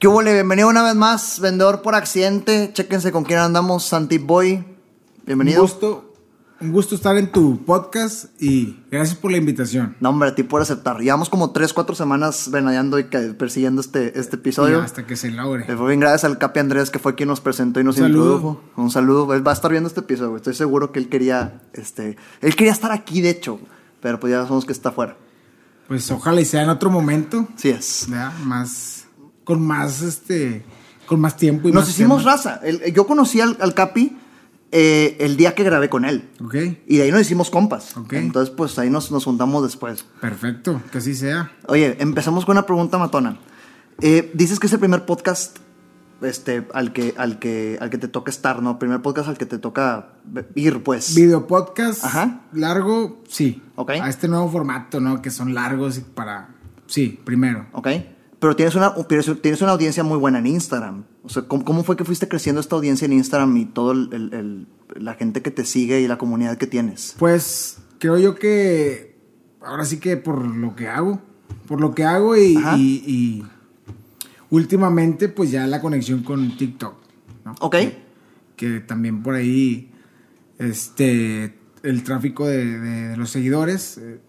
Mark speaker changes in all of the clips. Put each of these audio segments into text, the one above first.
Speaker 1: ¿Qué hubo? Bienvenido una vez más, vendedor por accidente. Chéquense con quién andamos, Santi Boy. Bienvenido.
Speaker 2: Un gusto, un gusto estar en tu podcast y gracias por la invitación.
Speaker 1: No, hombre, a ti por aceptar. Llevamos como 3, 4 semanas venadeando y persiguiendo este, este episodio.
Speaker 2: Y hasta que se logre.
Speaker 1: Eh, Fue bien gracias al Capi Andrés que fue quien nos presentó y nos
Speaker 2: Un saludo.
Speaker 1: introdujo. Un saludo. Él va a estar viendo este episodio. Estoy seguro que él quería, este, él quería estar aquí de hecho, pero pues ya sabemos que está afuera.
Speaker 2: Pues ojalá y sea en otro momento,
Speaker 1: Sí es.
Speaker 2: ¿verdad? Más, con más, este, con más tiempo y
Speaker 1: Nos
Speaker 2: más
Speaker 1: hicimos raza. El- yo conocí al, al Capi eh, el día que grabé con él.
Speaker 2: Ok,
Speaker 1: Y de ahí nos hicimos compas.
Speaker 2: Ok.
Speaker 1: Entonces, pues ahí nos, nos juntamos después.
Speaker 2: perfecto, que así sea.
Speaker 1: Oye, empezamos con una pregunta matona. Eh, dices que es el primer podcast este, al, que, al, que, al que te toca estar, ¿no? Primer podcast al que te toca ir, pues.
Speaker 2: Video podcast
Speaker 1: Ajá.
Speaker 2: largo, sí.
Speaker 1: Ok.
Speaker 2: A este nuevo formato, ¿no? Que son largos y para, sí, primero.
Speaker 1: ¿Ok? Pero tienes una, tienes una audiencia muy buena en Instagram. O sea, ¿cómo, cómo fue que fuiste creciendo esta audiencia en Instagram y todo el, el- el- la gente que te sigue y la comunidad que tienes?
Speaker 2: Pues creo yo que ahora sí que por lo que hago, por lo que hago y,
Speaker 1: Ajá.
Speaker 2: y- y últimamente pues ya la conexión con TikTok, ¿no?
Speaker 1: ¿Ok?
Speaker 2: Que, que también por ahí este el tráfico de, de- de los seguidores eh,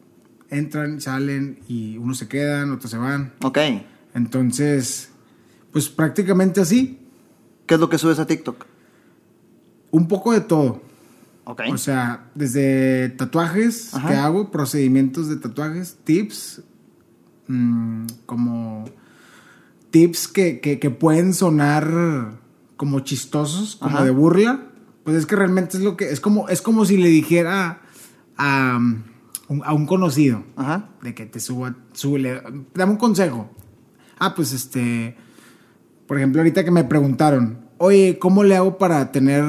Speaker 2: entran, salen y unos se quedan, otros se van.
Speaker 1: ¿Ok?
Speaker 2: Entonces, pues prácticamente así,
Speaker 1: ¿Qué es lo que subes a TikTok?
Speaker 2: un poco de todo.
Speaker 1: ¿Ok?
Speaker 2: O sea, desde tatuajes
Speaker 1: Ajá.
Speaker 2: que hago, procedimientos de tatuajes, tips, mm, como tips que, que- que pueden sonar como chistosos, como
Speaker 1: Ajá.
Speaker 2: de burla. Pues es que realmente es lo que es como es como si le dijera a, un- a un conocido
Speaker 1: Ajá.
Speaker 2: de que te suba, súbele, dame un consejo. Ah, pues este, por ejemplo, ahorita que me preguntaron, oye, ¿cómo le hago para tener,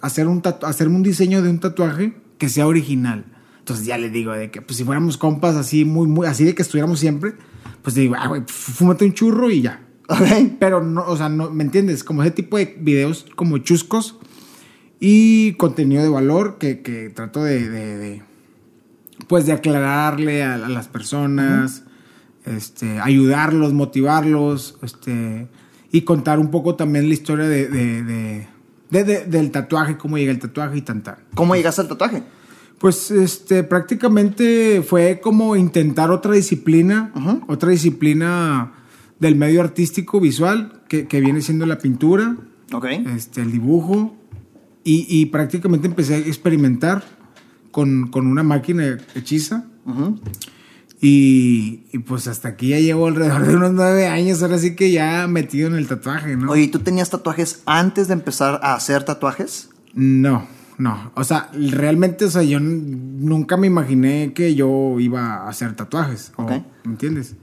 Speaker 2: hacer un tatu- hacerme un diseño de un tatuaje que sea original? Entonces ya le digo de que, pues si fuéramos compas así, muy, muy, así de que estuviéramos siempre, pues digo, ah, güey, fúmate un churro y ya.
Speaker 1: ¿Ok?
Speaker 2: Pero no, o sea, no, ¿me entiendes? Como ese tipo de videos como chuscos y contenido de valor que, que trato de, de- de, pues de aclararle a, a las personas, este, ayudarlos, motivarlos, este, y contar un poco también la historia de, de- de- de- de- del tatuaje, cómo llega el tatuaje y tan tan.
Speaker 1: ¿Cómo llegaste al tatuaje?
Speaker 2: Pues este prácticamente fue como intentar otra disciplina, otra disciplina del medio artístico visual, que, que viene siendo la pintura, este, el dibujo, y, y prácticamente empecé a experimentar con, con una máquina hechiza. Y, y, pues hasta aquí ya llevo alrededor de unos nueve años, ahora sí que ya metido en el tatuaje, ¿no?
Speaker 1: Oye, ¿y ¿tú tenías tatuajes antes de empezar a hacer tatuajes?
Speaker 2: No, no. O sea, realmente, o sea, yo nunca me imaginé que yo iba a hacer tatuajes. o-
Speaker 1: Ok.
Speaker 2: ¿Me entiendes?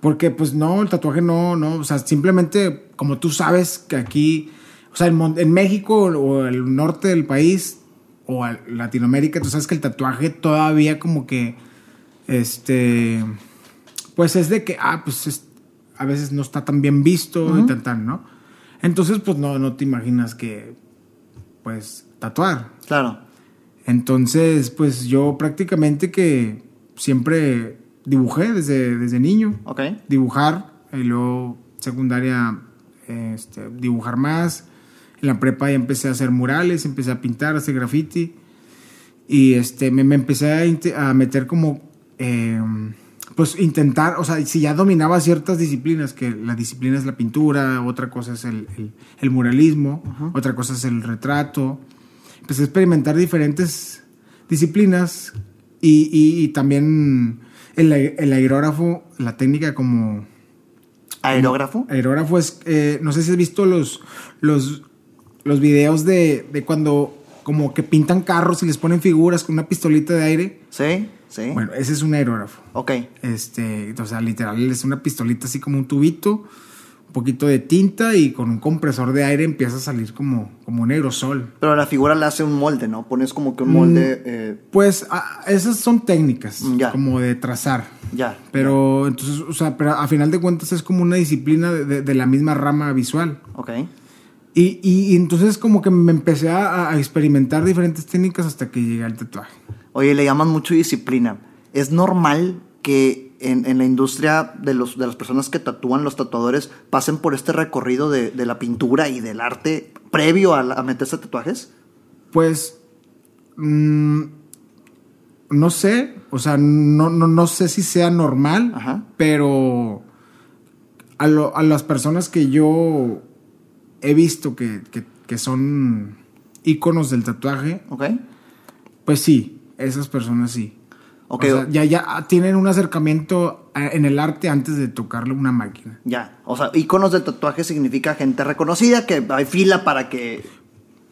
Speaker 2: Porque, pues, no, el tatuaje no, no. O sea, simplemente, como tú sabes que aquí, o sea, en, en México o el norte del país o Latinoamérica, tú sabes que el tatuaje todavía como que, este, pues es de que, ah, pues es- a veces no está tan bien visto y tan, tan, ¿no? Entonces, pues no, no te imaginas que, pues, tatuar.
Speaker 1: Claro.
Speaker 2: Entonces, pues yo prácticamente que siempre dibujé desde, desde niño.
Speaker 1: ¿Ok?
Speaker 2: Dibujar, y luego secundaria, este, dibujar más. En la prepa ya empecé a hacer murales, empecé a pintar, a hacer graffiti. Y este, me, me empecé a meter como, eh, pues intentar, o sea, si ya dominaba ciertas disciplinas, que la disciplina es la pintura, otra cosa es el, el- el muralismo, otra cosa es el retrato. Empecé a experimentar diferentes disciplinas y, y- y también el, el aerógrafo, la técnica como
Speaker 1: ¿Aerógrafo?
Speaker 2: aerógrafo es, eh, no sé si has visto los, los, los videos de, de cuando como que pintan carros y les ponen figuras con una pistolita de aire.
Speaker 1: Sí, sí.
Speaker 2: Bueno, ese es un aerógrafo.
Speaker 1: Ok.
Speaker 2: Este, o sea, literal es una pistolita así como un tubito, un poquito de tinta y con un compresor de aire empieza a salir como, como un aerosol.
Speaker 1: Pero la figura le hace un molde, ¿no? Pones como que un molde. eh,
Speaker 2: Pues esas son técnicas,
Speaker 1: Mm, ya.
Speaker 2: como de trazar.
Speaker 1: ya.
Speaker 2: Pero entonces, o sea, pero a final de cuentas es como una disciplina de, de- de la misma rama visual.
Speaker 1: Ok.
Speaker 2: Y, y- y entonces como que me empecé a, a experimentar diferentes técnicas hasta que llegué al tatuaje.
Speaker 1: Oye, le llaman mucho disciplina. ¿Es normal que en, en la industria de, los, de las personas que tatúan, los tatuadores, pasen por este recorrido de, de la pintura y del arte previo a, la- a meterse tatuajes?
Speaker 2: Pues. mm, no sé. O sea, no, no, no sé si sea normal.
Speaker 1: Ajá.
Speaker 2: Pero. A, lo- a las personas que yo he visto que, que- que son íconos del tatuaje,
Speaker 1: ¿Ok?
Speaker 2: pues sí, esas personas sí.
Speaker 1: Ok.
Speaker 2: O sea, ya, ya tienen un acercamiento a- en el arte antes de tocarle una máquina.
Speaker 1: Ya. O sea, íconos del tatuaje significa gente reconocida, que hay fila para que.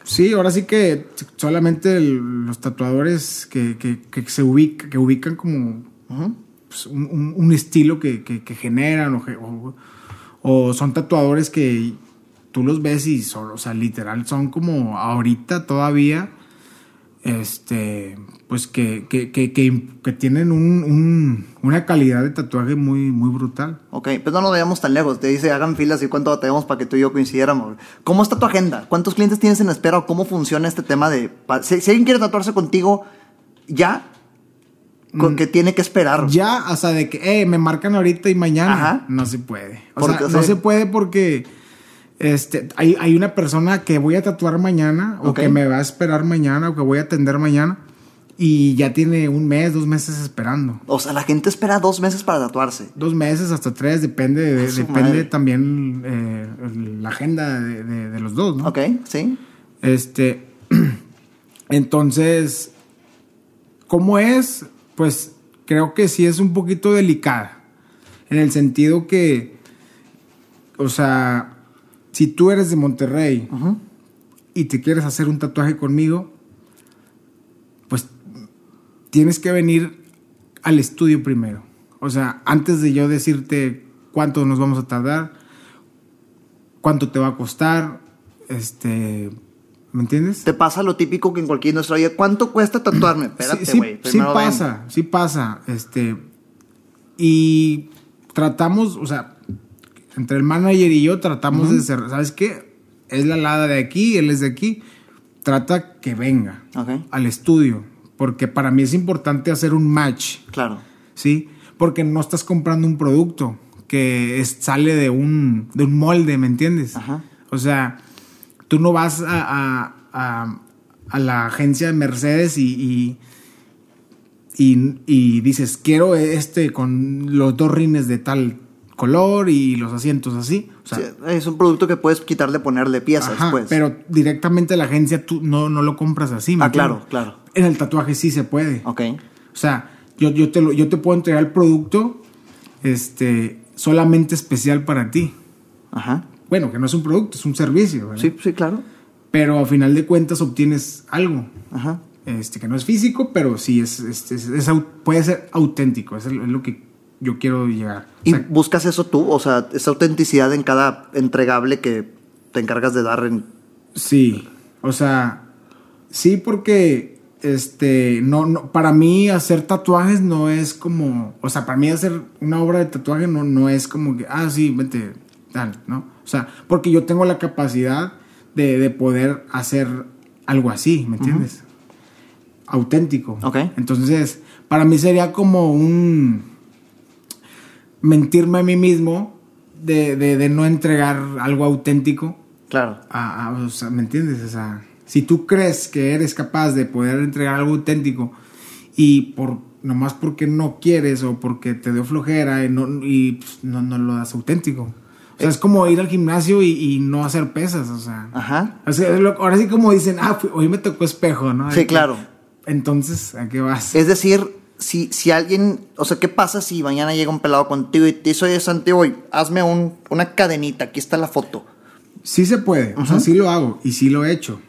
Speaker 2: Sí, ahora sí que solamente el- los tatuadores que, que- que se ubica, que ubican como pues, un, un- un estilo que, que- generan o, o- o son tatuadores que tú los ves y son, o sea, literal son como ahorita todavía, este, pues que, que, que, que- tienen un- un- una calidad de tatuaje muy, muy brutal.
Speaker 1: Ok, pues no nos vayamos tan lejos. Te dice, hagan filas y cuánto batallamos para que tú y yo coincidiéramos. ¿Cómo está tu agenda? ¿Cuántos clientes tienes en espera o cómo funciona este tema de... Si, si alguien quiere tatuarse contigo, ya, con que tiene que esperar.
Speaker 2: Mm. Ya, hasta de que, eh, me marcan ahorita y mañana.
Speaker 1: Ajá.
Speaker 2: No se puede. O
Speaker 1: Porque,
Speaker 2: sea,
Speaker 1: o
Speaker 2: no
Speaker 1: sea-
Speaker 2: se puede porque este, hay, hay una persona que voy a tatuar mañana, o que me va a esperar mañana, o que voy a atender mañana, y ya tiene un mes, dos meses esperando.
Speaker 1: O sea, la gente espera dos meses para tatuarse.
Speaker 2: Dos meses hasta tres, depende, de- depende
Speaker 1: madre.
Speaker 2: también eh, la agenda de, de- de los dos, ¿no?
Speaker 1: Ok, sí.
Speaker 2: Este, entonces, ¿cómo es? Pues creo que sí es un poquito delicada. En el sentido que, o sea, si tú eres de Monterrey y te quieres hacer un tatuaje conmigo, pues tienes que venir al estudio primero. O sea, antes de yo decirte cuánto nos vamos a tardar, cuánto te va a costar, este, ¿me entiendes?
Speaker 1: Te pasa lo típico que en cualquier industria, oye, ¿cuánto cuesta tatuarme? Espérate,
Speaker 2: sí,
Speaker 1: ven.
Speaker 2: pasa, sí pasa, este, y tratamos, o sea, entre el manager y yo tratamos de ser, ¿sabes qué? Es la lada de aquí, él es de aquí, trata que venga al estudio, porque para mí es importante hacer un match,
Speaker 1: claro.
Speaker 2: ¿sí? Porque no estás comprando un producto que es- sale de un, de un molde, ¿me entiendes?
Speaker 1: Ajá.
Speaker 2: O sea, tú no vas a, a- a- a la agencia de Mercedes y, y, y- y dices, quiero este con los dos rines de tal color y los asientos así. O sea,
Speaker 1: Sí, es un producto que puedes quitarle, ponerle piezas,
Speaker 2: ajá,
Speaker 1: pues.
Speaker 2: pero directamente a la agencia tú no, no lo compras así. ¿me
Speaker 1: Ah, claro, claro.
Speaker 2: En el tatuaje sí se puede.
Speaker 1: Ok.
Speaker 2: O sea, yo, yo, te lo- yo te puedo entregar el producto este, solamente especial para ti.
Speaker 1: Ajá.
Speaker 2: Bueno, que no es un producto, es un servicio. ¿verdad?
Speaker 1: Sí, sí, claro.
Speaker 2: Pero a final de cuentas obtienes algo.
Speaker 1: Ajá.
Speaker 2: Este, que no es físico, pero sí es, es- es- puede ser auténtico. Es lo que yo quiero llegar. O
Speaker 1: ¿Y buscas eso tú? O sea, esa autenticidad en cada entregable que te encargas de dar en...
Speaker 2: sí. O sea, sí, porque este, no, no, para mí hacer tatuajes no es como, o sea, para mí hacer una obra de tatuaje no, no es como que, ah, sí, vete, tal, ¿no? O sea, porque yo tengo la capacidad de, de poder hacer algo así, ¿me entiendes? Auténtico.
Speaker 1: Ok.
Speaker 2: Entonces, para mí sería como un mentirme a mí mismo de, de- de no entregar algo auténtico.
Speaker 1: Claro.
Speaker 2: a- a- o sea, ¿me entiendes? O sea, si tú crees que eres capaz de poder entregar algo auténtico y por nomás porque no quieres o porque te dio flojera y no, y, pues, no, no lo das auténtico. O sea, es como ir al gimnasio y, y no hacer pesas, o sea.
Speaker 1: Ajá.
Speaker 2: O sea, ahora sí como dicen, ah, hoy me tocó espejo, ¿no?
Speaker 1: Sí, claro.
Speaker 2: Entonces, ¿a qué vas?
Speaker 1: Es decir, si, si alguien... O sea, ¿qué pasa si mañana llega un pelado contigo y te dice, oye, Santiago, oye, hazme un, una cadenita, aquí está la foto?
Speaker 2: Sí se puede, o sea, sí lo hago y sí lo he hecho.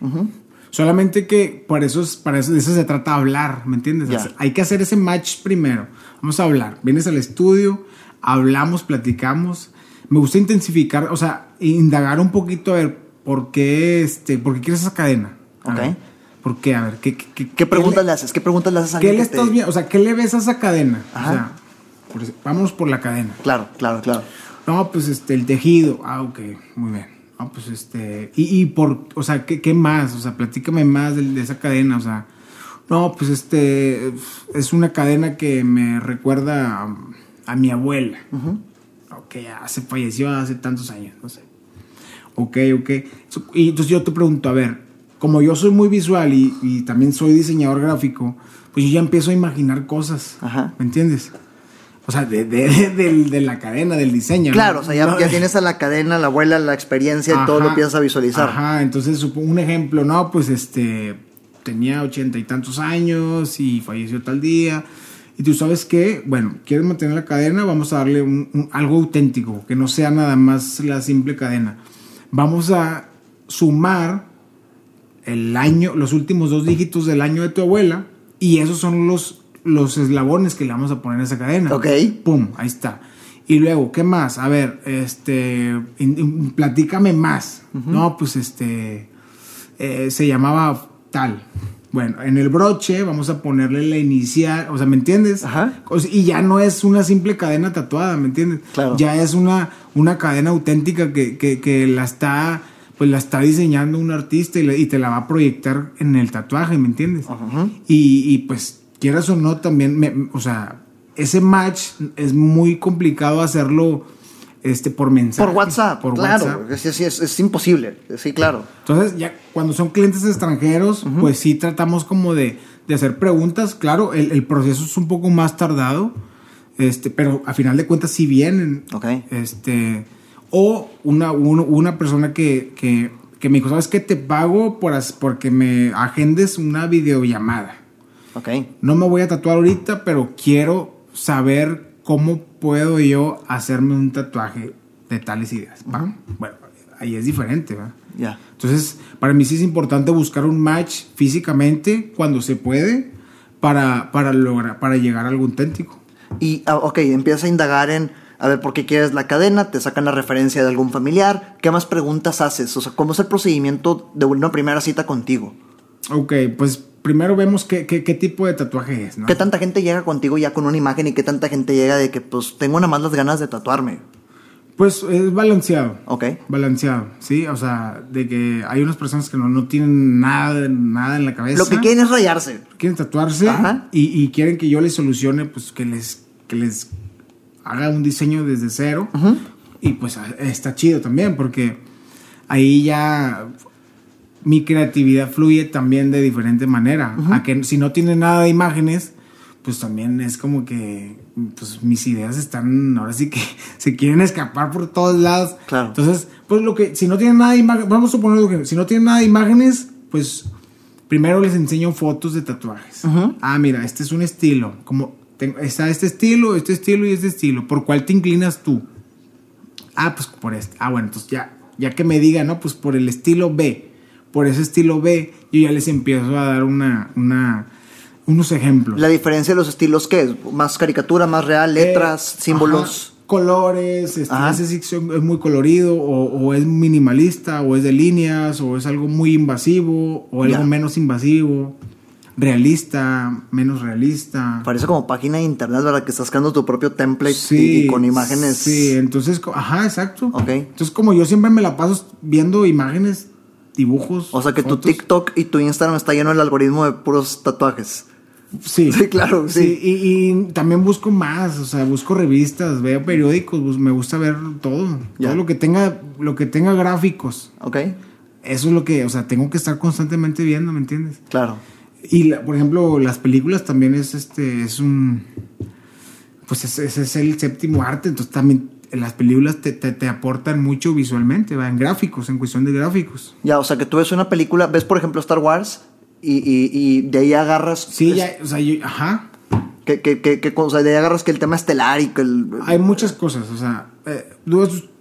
Speaker 2: Solamente que por eso, es, para eso, de eso se trata hablar, ¿me entiendes? Hacer- Hay que hacer ese match primero. Vamos a hablar. Vienes al estudio, hablamos, platicamos. Me gusta intensificar, o sea, indagar un poquito a ver por qué, este, por qué quieres esa cadena.
Speaker 1: Ok.
Speaker 2: ver, ¿Por qué? A ver, ¿qué, qué, qué-
Speaker 1: ¿Qué preguntas
Speaker 2: le-
Speaker 1: le haces? ¿Qué preguntas le haces a
Speaker 2: ¿Qué le estás
Speaker 1: te-
Speaker 2: viendo? O sea, ¿qué le ves a esa cadena?
Speaker 1: Ajá.
Speaker 2: O sea, por por la cadena.
Speaker 1: Claro, claro, claro.
Speaker 2: No, pues este, el tejido. Ah, ok, muy bien. No, pues este. Y, y por, o sea, ¿qué, qué más? O sea, platícame más de, de esa cadena. O sea, no, pues este. Es una cadena que me recuerda a, a mi abuela. Ok, ya se falleció hace tantos años, no sé. Ok, ok. Y entonces yo te pregunto, a ver, como yo soy muy visual y, y también soy diseñador gráfico, pues yo ya empiezo a imaginar cosas.
Speaker 1: Ajá.
Speaker 2: ¿Me entiendes? O sea, de, de- de- de la cadena, del diseño. ¿no?
Speaker 1: Claro, o sea, ya,
Speaker 2: No,
Speaker 1: ya tienes a la cadena, la abuela, la experiencia y todo lo empiezas a visualizar.
Speaker 2: Ajá, entonces un ejemplo, no, pues este tenía ochenta y tantos años y falleció tal día. Y tú sabes que, bueno, quieres mantener la cadena, vamos a darle un- un- algo auténtico, que no sea nada más la simple cadena. Vamos a sumar el año, los últimos dos dígitos del año de tu abuela, y esos son los, los eslabones que le vamos a poner a esa cadena.
Speaker 1: Ok.
Speaker 2: Pum, ahí está. Y luego, ¿qué más? A ver, este, in- in- platícame más. No, pues este, eh, se llamaba tal. Bueno, en el broche vamos a ponerle la inicial, o sea, ¿me entiendes?
Speaker 1: Ajá.
Speaker 2: O sea, y ya no es una simple cadena tatuada, ¿me entiendes?
Speaker 1: Claro.
Speaker 2: Ya es una, una cadena auténtica que, que, que la está, pues la está diseñando un artista y, la- y te la va a proyectar en el tatuaje, ¿me entiendes?
Speaker 1: Ajá.
Speaker 2: Y, y, pues, quieras o no, también, me- o sea, ese match es muy complicado hacerlo este, por mensaje.
Speaker 1: Por WhatsApp,
Speaker 2: Por
Speaker 1: claro.
Speaker 2: WhatsApp.
Speaker 1: Sí, sí, es, es imposible. Sí, claro.
Speaker 2: Entonces, ya cuando son clientes extranjeros, pues sí tratamos como de, de hacer preguntas. Claro, el, el proceso es un poco más tardado, este, pero a final de cuentas sí vienen.
Speaker 1: Ok.
Speaker 2: Este, o una, un- una persona que, que, que me dijo, ¿sabes qué? Te pago por, porque me agendes una videollamada.
Speaker 1: Ok.
Speaker 2: No me voy a tatuar ahorita, pero quiero saber cómo puedo yo hacerme un tatuaje de tales ideas. ¿va? Bueno, ahí es diferente, ¿va?
Speaker 1: Ya.
Speaker 2: Entonces, para mí sí es importante buscar un match físicamente cuando se puede para, para lograr, para llegar a algo auténtico.
Speaker 1: Y, ah, ok, empiezas a indagar en, a ver, ¿por qué quieres la cadena? Te sacan la referencia de algún familiar. ¿Qué más preguntas haces? O sea, ¿cómo es el procedimiento de una primera cita contigo?
Speaker 2: Ok, pues primero vemos qué, qué, qué tipo de tatuaje es, ¿no?
Speaker 1: ¿Qué tanta gente llega contigo ya con una imagen y qué tanta gente llega de que, pues, tengo nada más las ganas de tatuarme?
Speaker 2: Pues es balanceado.
Speaker 1: Ok.
Speaker 2: Balanceado, sí, o sea, de que hay unas personas que no, no tienen nada, nada en la cabeza.
Speaker 1: Lo que quieren es rayarse.
Speaker 2: quieren tatuarse
Speaker 1: Ajá.
Speaker 2: y, y quieren que yo les solucione, pues que les, que les haga un diseño desde cero. Y pues está chido también, porque ahí ya mi creatividad fluye también de diferente manera. A que si no tiene nada de imágenes, pues también es como que pues mis ideas están, ahora sí que se quieren escapar por todos lados.
Speaker 1: Claro.
Speaker 2: Entonces, pues lo que, si no tienen nada de imágenes, vamos a suponer que si no tienen nada de imágenes, pues primero les enseño fotos de tatuajes. Ah, mira, este es un estilo. Como tengo- está este estilo, este estilo y este estilo. ¿Por cuál te inclinas tú? Ah, pues por este. Ah, bueno, entonces ya, ya que me digan, no, pues por el estilo B. Por ese estilo B, yo ya les empiezo a dar una, una, unos ejemplos.
Speaker 1: La diferencia de los estilos, ¿qué es? ¿Más caricatura, más real, letras,
Speaker 2: Eh,
Speaker 1: símbolos?
Speaker 2: ajá, colores, este,
Speaker 1: Ajá.
Speaker 2: ese es muy colorido, o, o es minimalista, o es de líneas, o es algo muy invasivo, o algo
Speaker 1: Ya.
Speaker 2: menos invasivo, realista, menos realista.
Speaker 1: Parece como página de internet, ¿verdad? Que estás creando tu propio template
Speaker 2: Sí,
Speaker 1: y, y con imágenes.
Speaker 2: Sí, entonces, ajá, exacto.
Speaker 1: Ok.
Speaker 2: Entonces, como yo siempre me la paso viendo imágenes, dibujos.
Speaker 1: O sea que tu. TikTok y tu Instagram está lleno del algoritmo de puros tatuajes.
Speaker 2: Sí.
Speaker 1: Sí, claro, sí.
Speaker 2: y, y también busco más, o sea, busco revistas, veo periódicos, me gusta ver todo.
Speaker 1: Ya.
Speaker 2: Todo lo que tenga, lo que tenga gráficos.
Speaker 1: ¿Ok?
Speaker 2: Eso es lo que, o sea, tengo que estar constantemente viendo, ¿me entiendes?
Speaker 1: Claro.
Speaker 2: Y la- por ejemplo, las películas también es este, es un pues ese, es el séptimo arte, entonces también las películas te, te, te aportan mucho visualmente, ¿va? en gráficos, en cuestión de gráficos.
Speaker 1: Ya, o sea que tú ves una película, ves por ejemplo Star Wars y, y- y de ahí agarras.
Speaker 2: Sí,
Speaker 1: es-
Speaker 2: ya, o sea, yo, ajá,
Speaker 1: Que, que, que, que- o sea, de ahí agarras que el tema estelar y que el.
Speaker 2: hay muchas cosas, o sea, eh,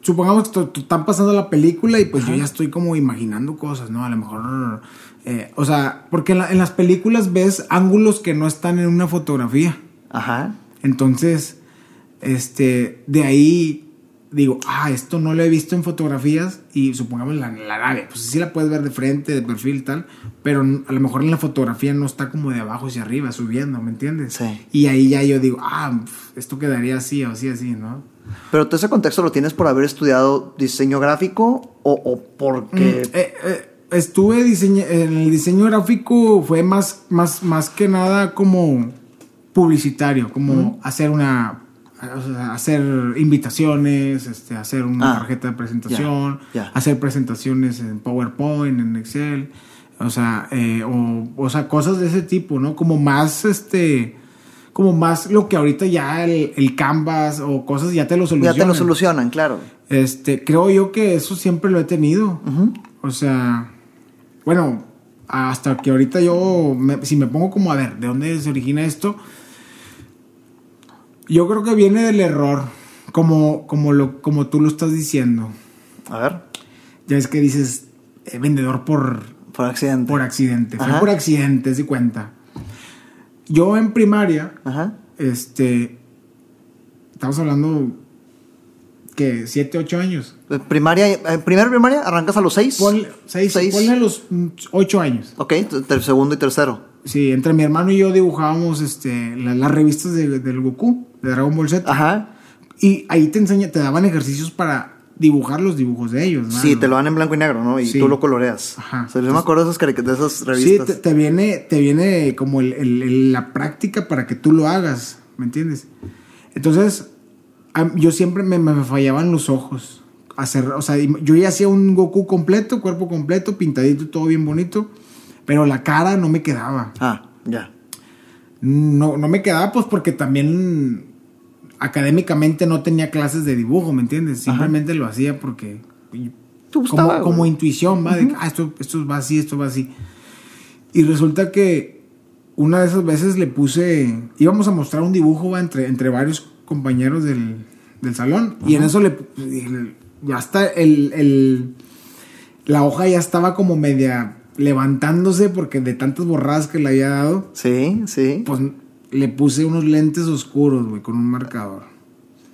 Speaker 2: supongamos que están pasando la película y pues yo ya estoy como imaginando cosas, ¿no? A lo mejor, eh, o sea, porque en, la- en las películas ves ángulos que no están en una fotografía.
Speaker 1: Ajá.
Speaker 2: Entonces, este, de ahí digo, ah, esto no lo he visto en fotografías y supongamos la, la nave, pues sí la puedes ver de frente, de perfil y tal, pero a lo mejor en la fotografía no está como de abajo hacia arriba, subiendo, ¿me entiendes?
Speaker 1: Sí.
Speaker 2: Y ahí ya yo digo, ah, esto quedaría así o así, así, ¿no?
Speaker 1: Pero todo ese contexto lo tienes por haber estudiado diseño gráfico o, o porque.
Speaker 2: Eh, eh, estuve diseña- en el diseño gráfico fue más, más, más que nada como publicitario, como hacer una hacer invitaciones, este, hacer una
Speaker 1: Ah,
Speaker 2: tarjeta de presentación,
Speaker 1: ya, ya.
Speaker 2: hacer presentaciones en PowerPoint, en Excel, o sea, eh, o, o sea, cosas de ese tipo, ¿no? Como más, este, como más lo que ahorita ya el, el Canvas o cosas ya te lo
Speaker 1: Ya
Speaker 2: solucionan.
Speaker 1: te lo solucionan, claro.
Speaker 2: Este, creo yo que eso siempre lo he tenido. O sea, bueno, hasta que ahorita yo, me- si me pongo como a ver, ¿de dónde se origina esto? Yo creo que viene del error, como, como, lo, como tú lo estás diciendo.
Speaker 1: A ver,
Speaker 2: Ya es que dices, eh, vendedor por,
Speaker 1: por accidente.
Speaker 2: por accidente. Fue por accidente, se cuenta. Yo en primaria,
Speaker 1: Ajá.
Speaker 2: este, estamos hablando que 7, 8 años.
Speaker 1: Eh, Primaria, eh, primero primaria, arrancas a los seis.
Speaker 2: Ponle, seis,
Speaker 1: Seis.
Speaker 2: ponle a los mm, ocho años.
Speaker 1: Ok, segundo y tercero.
Speaker 2: Sí, entre mi hermano y yo dibujábamos este, la- las revistas de- del Goku, de Dragon Ball Z.
Speaker 1: Ajá.
Speaker 2: Y ahí te enseña, te daban ejercicios para dibujar los dibujos de ellos. ¿no?
Speaker 1: Sí, te lo dan en blanco y negro, ¿no? Y
Speaker 2: Sí.
Speaker 1: tú lo coloreas.
Speaker 2: Ajá.
Speaker 1: O sea, yo me acuerdo de esas, de esas
Speaker 2: Sí,
Speaker 1: revistas.
Speaker 2: te, te viene, te viene como el- el- el- la práctica para que tú lo hagas, ¿me entiendes? Entonces, yo siempre me, me fallaban los ojos. Hacer, o sea, yo ya hacía un Goku completo, cuerpo completo, pintadito, todo bien bonito, pero la cara no me quedaba.
Speaker 1: Ah, ya.
Speaker 2: No, no me quedaba pues porque también académicamente no tenía clases de dibujo, ¿me entiendes? Simplemente lo hacía porque
Speaker 1: ¿Te gustaba,
Speaker 2: como, como intuición, va, de ah, esto, esto va así, esto va así. Y resulta que una de esas veces le puse, íbamos a mostrar un dibujo va, entre, entre varios compañeros del, del salón y en eso le el- ya está el, el- la hoja ya estaba como media levantándose porque de tantas borradas que le había dado,
Speaker 1: Sí, sí.
Speaker 2: pues le puse unos lentes oscuros, güey, con un marcador.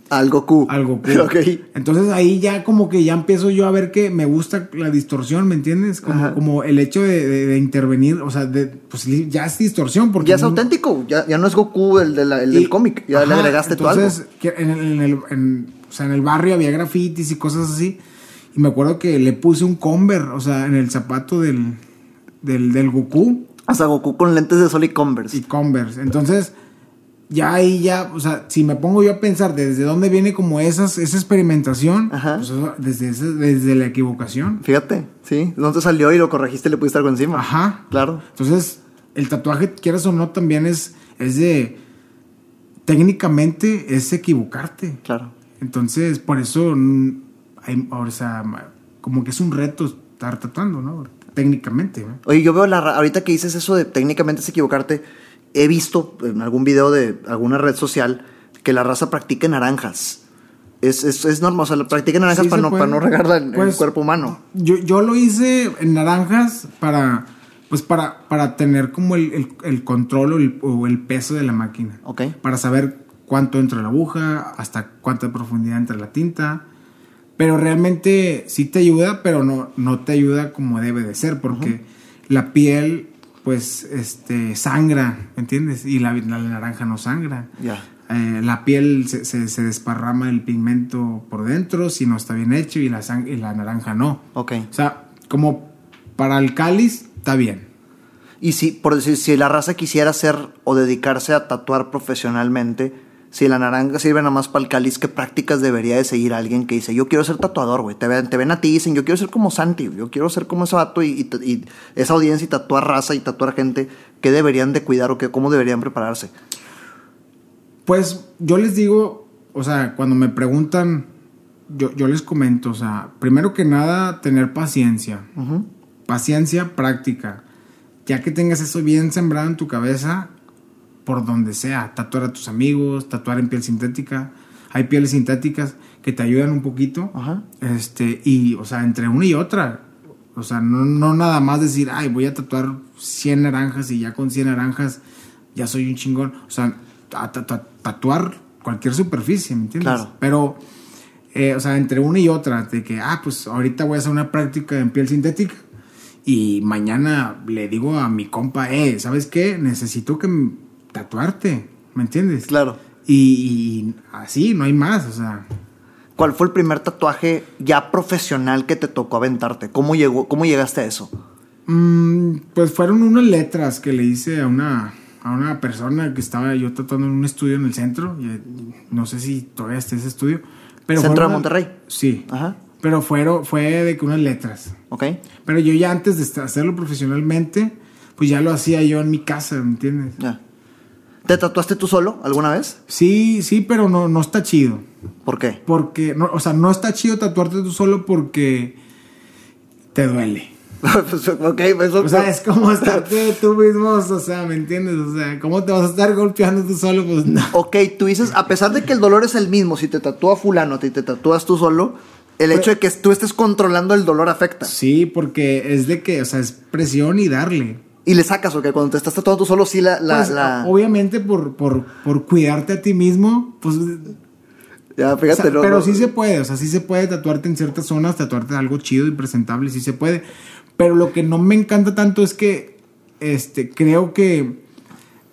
Speaker 1: Al Goku.
Speaker 2: Al Goku.
Speaker 1: ok.
Speaker 2: Entonces ahí ya como que ya empiezo yo a ver que me gusta la distorsión, ¿me entiendes? Como, como el hecho de, de- de intervenir, o sea, de, pues ya es distorsión. Porque
Speaker 1: Ya es
Speaker 2: no-
Speaker 1: auténtico. Ya, ya no es Goku el, de la- el
Speaker 2: y-
Speaker 1: del cómic. Ya le agregaste tú algo.
Speaker 2: entonces, en, el- en el, en- o sea, en el barrio había grafitis y cosas así. Y me acuerdo que le puse un Converse, o sea, en el zapato del, del, del Goku
Speaker 1: Hasta Goku con lentes de sol y Converse.
Speaker 2: y Converse. Entonces, ya ahí ya, o sea, si me pongo yo a pensar desde dónde viene como esas, esa experimentación,
Speaker 1: Ajá.
Speaker 2: pues eso, desde, desde la equivocación.
Speaker 1: Fíjate, sí. ¿Dónde te salió y lo corregiste y le pusiste algo encima?
Speaker 2: Ajá.
Speaker 1: Claro.
Speaker 2: Entonces, el tatuaje, quieras o no, también es, es de, técnicamente es equivocarte.
Speaker 1: Claro.
Speaker 2: Entonces, por eso, mm, hay, o sea, como que es un reto estar tatuando, ¿no? Técnicamente, ¿no?
Speaker 1: Oye, yo veo la ahorita que dices eso de técnicamente es equivocarte, he visto en algún video de alguna red social que la raza practica naranjas. Es, es, es normal, o sea, practica naranjas
Speaker 2: Sí
Speaker 1: para, no, para no regarla en,
Speaker 2: Pues,
Speaker 1: el cuerpo humano.
Speaker 2: Yo, yo lo hice en naranjas para, pues para, para tener como el, el- el control o el, o el peso de la máquina.
Speaker 1: Ok.
Speaker 2: Para saber cuánto entra la aguja, hasta cuánta profundidad entra la tinta. Pero realmente sí te ayuda, pero no, no te ayuda como debe de ser, porque la piel, pues, este, sangra, ¿me entiendes? Y la, la naranja no sangra.
Speaker 1: Ya.
Speaker 2: Eh, la piel se, se- se desparrama el pigmento por dentro si no está bien hecho y la, sang- y la naranja no.
Speaker 1: Ok.
Speaker 2: O sea, como para el cáliz está bien.
Speaker 1: Y si, por decir, si la raza quisiera hacer o dedicarse a tatuar profesionalmente, si la naranja sirve nada más para el cáliz, ¿qué prácticas debería de seguir alguien que dice, yo quiero ser tatuador, güey? Te ven, te ven a ti y dicen, yo quiero ser como Santi, yo quiero ser como ese vato y, y- y esa audiencia y tatuar raza y tatuar gente, ¿qué deberían de cuidar o qué, cómo deberían prepararse?
Speaker 2: Pues yo les digo, o sea, cuando me preguntan, yo, yo les comento, o sea, primero que nada, tener paciencia. Paciencia práctica. Ya que tengas eso bien sembrado en tu cabeza, por donde sea, tatuar a tus amigos, tatuar en piel sintética. Hay pieles sintéticas que te ayudan un poquito.
Speaker 1: Ajá.
Speaker 2: Este, y, o sea, entre una y otra. O sea, no, no nada más decir, ay, voy a tatuar 100 naranjas y ya con 100 naranjas ya soy un chingón. O sea, ta- ta- ta- tatuar cualquier superficie, ¿me entiendes?
Speaker 1: Claro.
Speaker 2: Pero, eh, o sea, entre una y otra, de que, ah, pues ahorita voy a hacer una práctica en piel sintética y mañana le digo a mi compa, eh, ¿sabes qué? Necesito que tatuarte, ¿me entiendes?
Speaker 1: Claro.
Speaker 2: Y, y así, no hay más, o sea.
Speaker 1: ¿Cuál fue el primer tatuaje ya profesional que te tocó aventarte? ¿Cómo, llegó, cómo llegaste a eso?
Speaker 2: Mm, pues fueron unas letras que le hice a una, a una persona que estaba yo tatuando en un estudio en el centro. y, no sé si todavía está ese estudio. Pero
Speaker 1: ¿Centro de
Speaker 2: una-
Speaker 1: Monterrey?
Speaker 2: Sí.
Speaker 1: Ajá.
Speaker 2: Pero fueron, fue de que unas letras.
Speaker 1: Ok.
Speaker 2: Pero yo ya antes de hacerlo profesionalmente, pues ya lo hacía yo en mi casa, ¿me entiendes?
Speaker 1: Ya. ¿Te tatuaste tú solo alguna vez?
Speaker 2: Sí, sí, pero no, no está chido.
Speaker 1: ¿Por qué?
Speaker 2: Porque, no, o sea, no está chido tatuarte tú solo porque te duele.
Speaker 1: Pues, ok, eso.
Speaker 2: O sea, es como estarte tú mismo, o sea, ¿me entiendes? O sea, ¿cómo te vas a estar golpeando tú solo? Pues no.
Speaker 1: Ok, tú dices, a pesar de que el dolor es el mismo, si te tatúa fulano y te tatúas tú solo, el hecho de que tú estés controlando el dolor afecta.
Speaker 2: Sí, porque es de que, o sea, es presión y darle.
Speaker 1: Y le sacas, ok, cuando te estás tatuando tú solo, sí la... la,
Speaker 2: Pues,
Speaker 1: la-
Speaker 2: Obviamente por, por, por cuidarte a ti mismo, pues...
Speaker 1: Ya,
Speaker 2: o
Speaker 1: fíjate,
Speaker 2: sea,
Speaker 1: no,
Speaker 2: pero
Speaker 1: no.
Speaker 2: sí se puede, o sea, sí se puede tatuarte en ciertas zonas, tatuarte algo chido y presentable, sí se puede. Pero lo que no me encanta tanto es que, este, creo que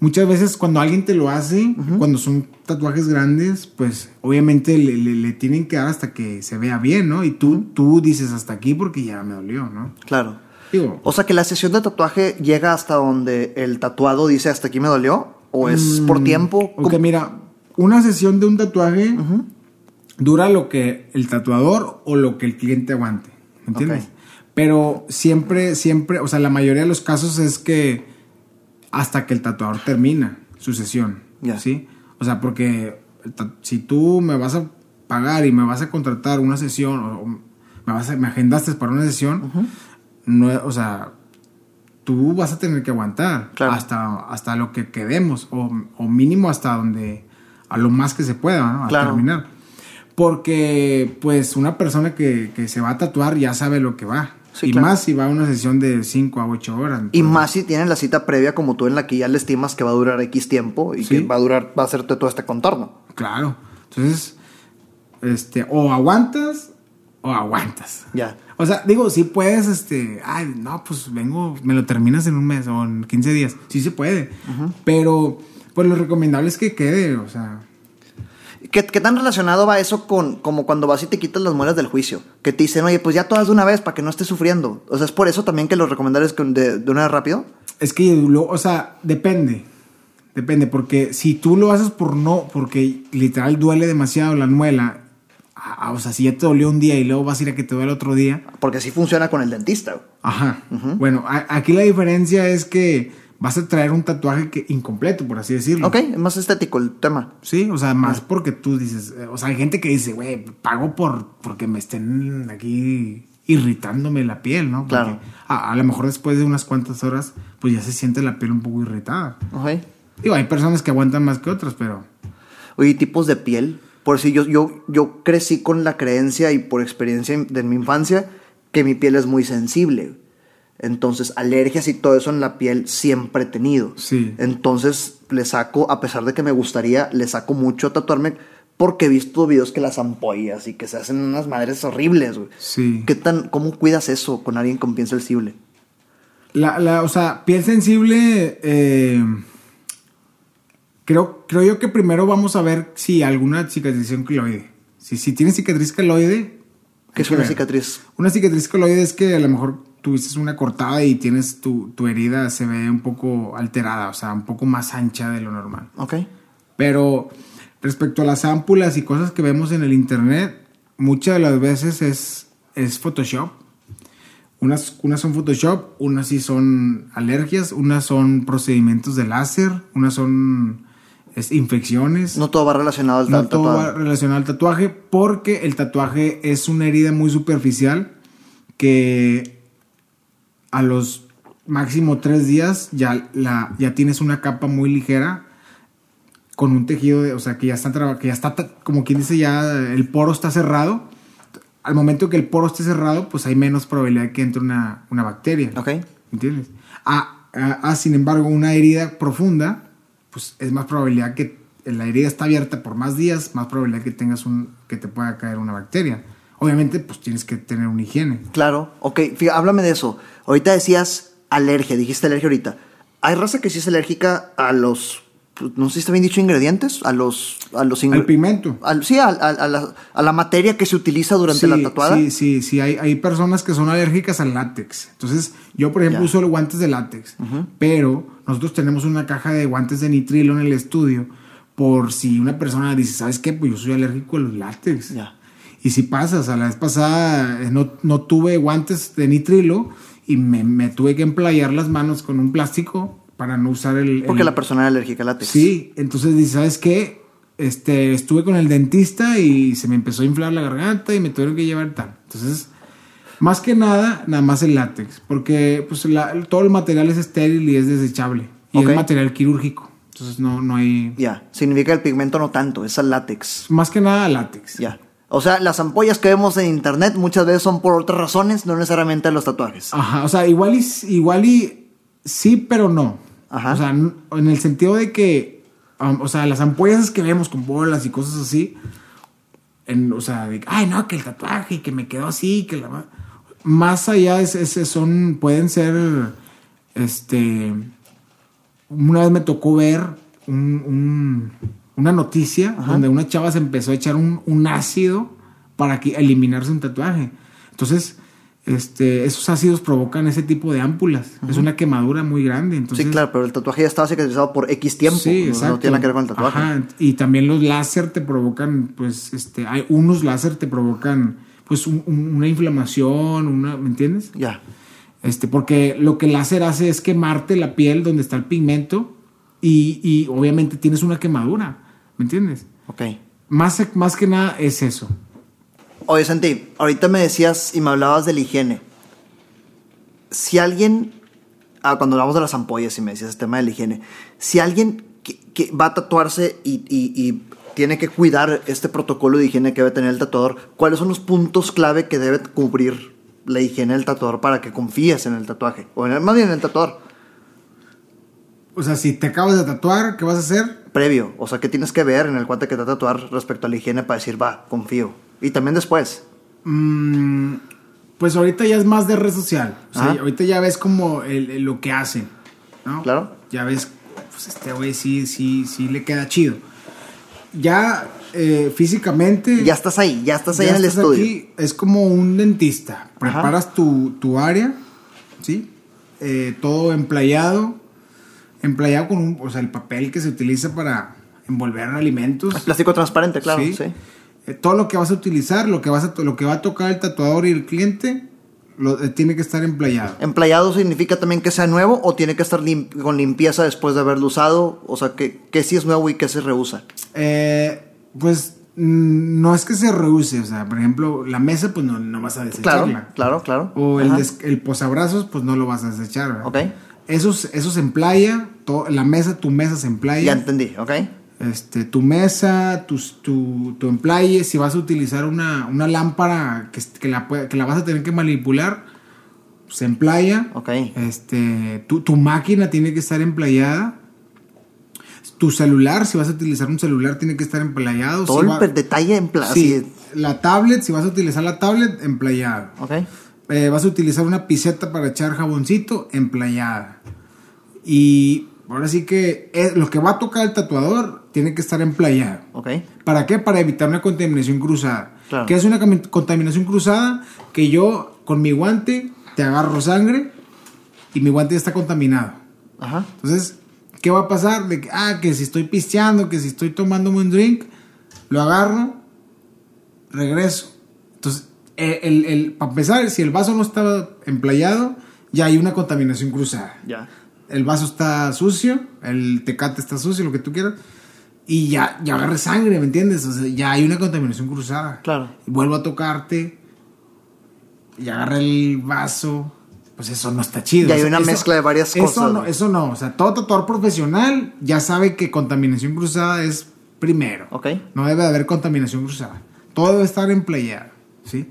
Speaker 2: muchas veces cuando alguien te lo hace, cuando son tatuajes grandes, pues obviamente le, le- le tienen que dar hasta que se vea bien, ¿no? Y tú, tú dices hasta aquí porque ya me dolió, ¿no?
Speaker 1: Claro.
Speaker 2: Digo,
Speaker 1: O sea, que la sesión de tatuaje llega hasta donde el tatuado dice hasta aquí me dolió, o es
Speaker 2: Mm,
Speaker 1: por tiempo.
Speaker 2: Ok, mira, una sesión de un tatuaje dura lo que el tatuador o lo que el cliente aguante, ¿me entiendes? Pero siempre, siempre, o sea, la mayoría de los casos es que hasta que el tatuador termina su sesión,
Speaker 1: Ya.
Speaker 2: ¿sí? O sea, porque si tú me vas a pagar y me vas a contratar una sesión o, o me, vas a- me agendaste para una sesión, no, o sea, tú vas a tener que aguantar
Speaker 1: Claro.
Speaker 2: hasta, hasta lo que quedemos, o, o mínimo hasta donde, a lo más que se pueda, ¿no? A
Speaker 1: Claro.
Speaker 2: terminar. Porque, pues, una persona que, que se va a tatuar ya sabe lo que va.
Speaker 1: Sí,
Speaker 2: y
Speaker 1: claro.
Speaker 2: más si va a una sesión de 5 a 8 horas.
Speaker 1: Y más si tienen la cita previa como tú en la que ya le estimas que va a durar X tiempo y
Speaker 2: Sí.
Speaker 1: que va a durar, va a hacerte todo este contorno.
Speaker 2: Claro. Entonces, este, o aguantas o aguantas.
Speaker 1: Ya.
Speaker 2: O sea, digo, si puedes, este, ay, no, pues vengo, me lo terminas en un mes o en 15 días. Sí se puede. Pero, pues lo recomendable es que quede, o sea.
Speaker 1: ¿Qué, qué tan relacionado va eso con como cuando vas y te quitas las muelas del juicio? Que te dicen, oye, pues ya todas de una vez para que no estés sufriendo. O sea, es por eso también que lo recomendable es que de, de una vez rápido.
Speaker 2: Es que, lo- o sea, depende. Depende, porque si tú lo haces por no, porque literal duele demasiado la muela, o sea, si ya te dolió un día y luego vas a ir a que te duele otro día,
Speaker 1: Porque así funciona con el dentista.
Speaker 2: Ajá. Bueno, aquí la diferencia es que vas a traer un tatuaje que, incompleto, por así decirlo.
Speaker 1: Ok, es más estético el tema.
Speaker 2: Sí, o sea, más porque tú dices, eh, o sea, hay gente que dice, güey, pago por porque me estén aquí irritándome la piel, ¿no? Porque
Speaker 1: Claro.
Speaker 2: A, a lo mejor después de unas cuantas horas, pues ya se siente la piel un poco irritada.
Speaker 1: Ok.
Speaker 2: Digo, hay personas que aguantan más que otras, pero
Speaker 1: Oye, tipos de piel. Por si yo, yo, yo crecí con la creencia y por experiencia de mi infancia que mi piel es muy sensible. Entonces, alergias y todo eso en la piel siempre he tenido.
Speaker 2: Sí.
Speaker 1: Entonces, le saco, a pesar de que me gustaría, le saco mucho a tatuarme porque he visto videos que las ampollas y que se hacen unas madres horribles, güey.
Speaker 2: sí.
Speaker 1: ¿Qué tan, ¿Cómo cuidas eso con alguien con piel sensible?
Speaker 2: La, la, o sea, piel sensible, eh, creo, creo yo que primero vamos a ver si alguna cicatrización queloide. Si, si tienes cicatriz queloide.
Speaker 1: ¿Qué es
Speaker 2: que
Speaker 1: una
Speaker 2: ver.
Speaker 1: cicatriz?
Speaker 2: Una cicatriz queloide es que a lo mejor tuviste una cortada y tienes tu, tu herida se ve un poco alterada, o sea, un poco más ancha de lo normal.
Speaker 1: Ok.
Speaker 2: Pero respecto a las ámpulas y cosas que vemos en el internet, muchas de las veces es, es Photoshop. Unas, unas son Photoshop, unas sí son alergias, unas son procedimientos de láser, unas son es, infecciones.
Speaker 1: No todo va relacionado al,
Speaker 2: No
Speaker 1: al
Speaker 2: todo va relacionado al tatuaje porque el tatuaje es una herida muy superficial que a los máximo tres días ya, la, ya tienes una capa muy ligera con un tejido, de, o sea, que ya está, que ya está, como quien dice, ya el poro está cerrado. Al momento que el poro esté cerrado, pues hay menos probabilidad de que entre una, una bacteria.
Speaker 1: Ok.
Speaker 2: ¿Entiendes? Ah, ah, ah, sin embargo, una herida profunda, pues es más probabilidad que la herida está abierta por más días, más probabilidad que tengas un, que te pueda caer una bacteria. Obviamente, pues tienes que tener una higiene.
Speaker 1: Claro, ok, fíjate, háblame de eso. Ahorita decías alergia, dijiste alergia ahorita. Hay raza que sí es alérgica a los pues, no sé si está bien dicho, ingredientes, a los, a los ingre-
Speaker 2: Al pigmento.
Speaker 1: al- sí, a, a- a la, a la materia que se utiliza durante la tatuada.
Speaker 2: Sí, sí, sí. Hay, hay personas que son alérgicas al látex. Entonces, yo, por ejemplo,
Speaker 1: Ya.
Speaker 2: uso los guantes de látex. Pero nosotros tenemos una caja de guantes de nitrilo en el estudio. Por si una persona dice, ¿sabes qué? Pues yo soy alérgico a los látex.
Speaker 1: Ya.
Speaker 2: Y si pasas, a la vez pasada eh, no, no tuve guantes de nitrilo y me, me tuve que emplayar las manos con un plástico para no usar el.
Speaker 1: Porque
Speaker 2: el-
Speaker 1: la persona era alérgica al látex.
Speaker 2: Sí, entonces dice, ¿sabes qué? Este, estuve con el dentista y se me empezó a inflar la garganta y me tuvieron que llevar tal. Entonces, más que nada, nada más el látex, porque pues la- todo el material es estéril y es desechable y
Speaker 1: Ok.
Speaker 2: es material quirúrgico. Entonces no, no hay...
Speaker 1: Ya. Significa que el pigmento no tanto, es el látex.
Speaker 2: Más que nada látex.
Speaker 1: Ya. O sea, las ampollas que vemos en internet muchas veces son por otras razones, no necesariamente los tatuajes.
Speaker 2: Ajá, o sea, igual y, igual y sí, pero no.
Speaker 1: Ajá.
Speaker 2: O sea, en el sentido de que, um, o sea, las ampollas que vemos con bolas y cosas así, en, o sea, de, ay, no, que el tatuaje, que me quedó así, que la... ma-". Más allá es, es- son, pueden ser, este, una vez me tocó ver un- un- una noticia donde una chava se empezó a echar un, un ácido para que, eliminarse un tatuaje. Entonces, este, esos ácidos provocan ese tipo de ámpulas. Es una quemadura muy grande. Entonces,
Speaker 1: sí, claro, pero el tatuaje ya estaba cicatrizado por X tiempo.
Speaker 2: Sí,
Speaker 1: no-
Speaker 2: exacto.
Speaker 1: No tiene nada que ver con el tatuaje.
Speaker 2: Ajá, Y también los láser te provocan, pues, este, hay unos láser te provocan, pues, un- un- una inflamación, una, ¿me entiendes?
Speaker 1: Ya.
Speaker 2: Este, porque lo que el láser hace es quemarte la piel donde está el pigmento y, y obviamente tienes una quemadura, ¿me entiendes?
Speaker 1: Ok.
Speaker 2: Más, más que nada es eso.
Speaker 1: Oye, Santi, ahorita me decías y me hablabas de la higiene. Si alguien, ah, cuando hablamos de las ampollas y me decías el tema de la higiene, si alguien que, que va a tatuarse y, y- y tiene que cuidar este protocolo de higiene que debe tener el tatuador, ¿cuáles son los puntos clave que debe cubrir la higiene del tatuador para que confíes en el tatuaje? O en el- más bien en el tatuador,
Speaker 2: O sea, si te acabas de tatuar, ¿qué vas a hacer?
Speaker 1: previo. O sea, ¿qué tienes que ver en el cuate que te va a tatuar respecto a la higiene para decir, va, confío? Y también después.
Speaker 2: Mm, pues ahorita ya es más de red social. O sea,
Speaker 1: Ajá.
Speaker 2: ahorita ya ves como el- el- lo que hacen, ¿no?
Speaker 1: Claro.
Speaker 2: Ya ves, pues este güey sí, sí, sí le queda chido. Ya eh, físicamente...
Speaker 1: Ya estás ahí, ya estás ahí
Speaker 2: ya
Speaker 1: en el
Speaker 2: estás
Speaker 1: estudio.
Speaker 2: aquí, es como un dentista. Preparas tu, tu área, ¿sí? Eh, todo emplayado. Emplayado con un, o sea, el papel que se utiliza para envolver alimentos.
Speaker 1: Plástico transparente, claro, sí.
Speaker 2: Eh, todo lo que vas a utilizar, lo que, vas a, lo que va a tocar el tatuador y el cliente, lo, eh, tiene que estar emplayado.
Speaker 1: ¿Emplayado significa también que sea nuevo o tiene que estar lim- con limpieza después de haberlo usado? O sea, que, que sí es nuevo y que se rehúsa.
Speaker 2: Eh, pues mm, no es que se reuse, o sea, por ejemplo, la mesa, pues no, no vas a
Speaker 1: Claro,
Speaker 2: desecharla.
Speaker 1: claro, claro.
Speaker 2: O el, el posabrazos, pues no lo vas a desechar. ¿verdad?
Speaker 1: Ok.
Speaker 2: Eso, eso se emplaya, la mesa, tu mesa se emplaya.
Speaker 1: Ya entendí, ¿ok?
Speaker 2: Este, tu mesa, tus- tu, tu emplaye, si vas a utilizar una, una lámpara que, que, la, que la vas a tener que manipular, se emplaya.
Speaker 1: Ok.
Speaker 2: Este, tu, tu máquina tiene que estar emplayada. Tu celular, si vas a utilizar un celular, tiene que estar emplayado.
Speaker 1: Todo
Speaker 2: Si
Speaker 1: el
Speaker 2: va-
Speaker 1: detalle plan.
Speaker 2: sí, la tablet, si vas a utilizar la tablet, emplayada.
Speaker 1: Ok.
Speaker 2: Eh, vas a utilizar una piseta para echar jaboncito emplayada. Y ahora sí que eh, lo que va a tocar el tatuador tiene que estar emplayado.
Speaker 1: Ok.
Speaker 2: ¿Para qué? Para evitar una contaminación cruzada.
Speaker 1: Claro.
Speaker 2: ¿Qué es una contaminación cruzada? Que yo con mi guante te agarro sangre y mi guante ya está contaminado.
Speaker 1: Ajá.
Speaker 2: Entonces, ¿qué va a pasar? De que, ah, que si estoy pisteando, que si estoy tomándome un drink, lo agarro, regreso. Entonces, eh, el, el- para empezar, si el vaso no estaba emplayado, ya hay una contaminación cruzada.
Speaker 1: Ya.
Speaker 2: El vaso está sucio, el tecate está sucio, lo que tú quieras, y ya, ya agarré sangre, ¿me entiendes? O sea, ya hay una contaminación cruzada.
Speaker 1: Claro.
Speaker 2: Y vuelvo a tocarte, y agarré el vaso, pues eso no está chido.
Speaker 1: Ya hay una
Speaker 2: eso-
Speaker 1: mezcla de varias
Speaker 2: eso
Speaker 1: cosas,
Speaker 2: No, eso no, o sea, todo tatuador profesional ya sabe que contaminación cruzada es primero.
Speaker 1: Ok.
Speaker 2: No debe de haber contaminación cruzada. Todo debe estar emplayado, ¿sí?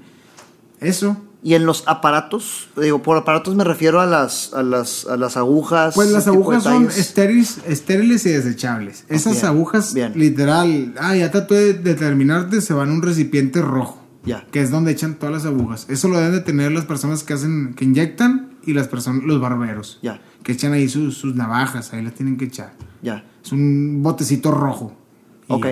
Speaker 2: Eso.
Speaker 1: Y en los aparatos, digo, por aparatos me refiero a las, a las, a las agujas.
Speaker 2: Pues las agujas son estériles, estériles y desechables. Esas
Speaker 1: Bien,
Speaker 2: agujas,
Speaker 1: bien.
Speaker 2: literal, ah, ya tatué de terminarte, se van a un recipiente rojo.
Speaker 1: Ya.
Speaker 2: Que es donde echan todas las agujas. Eso lo deben de tener las personas que hacen, que inyectan y las personas, los barberos.
Speaker 1: Ya.
Speaker 2: Que echan ahí sus, sus navajas, ahí las tienen que echar.
Speaker 1: Ya.
Speaker 2: Es un botecito rojo.
Speaker 1: Ok.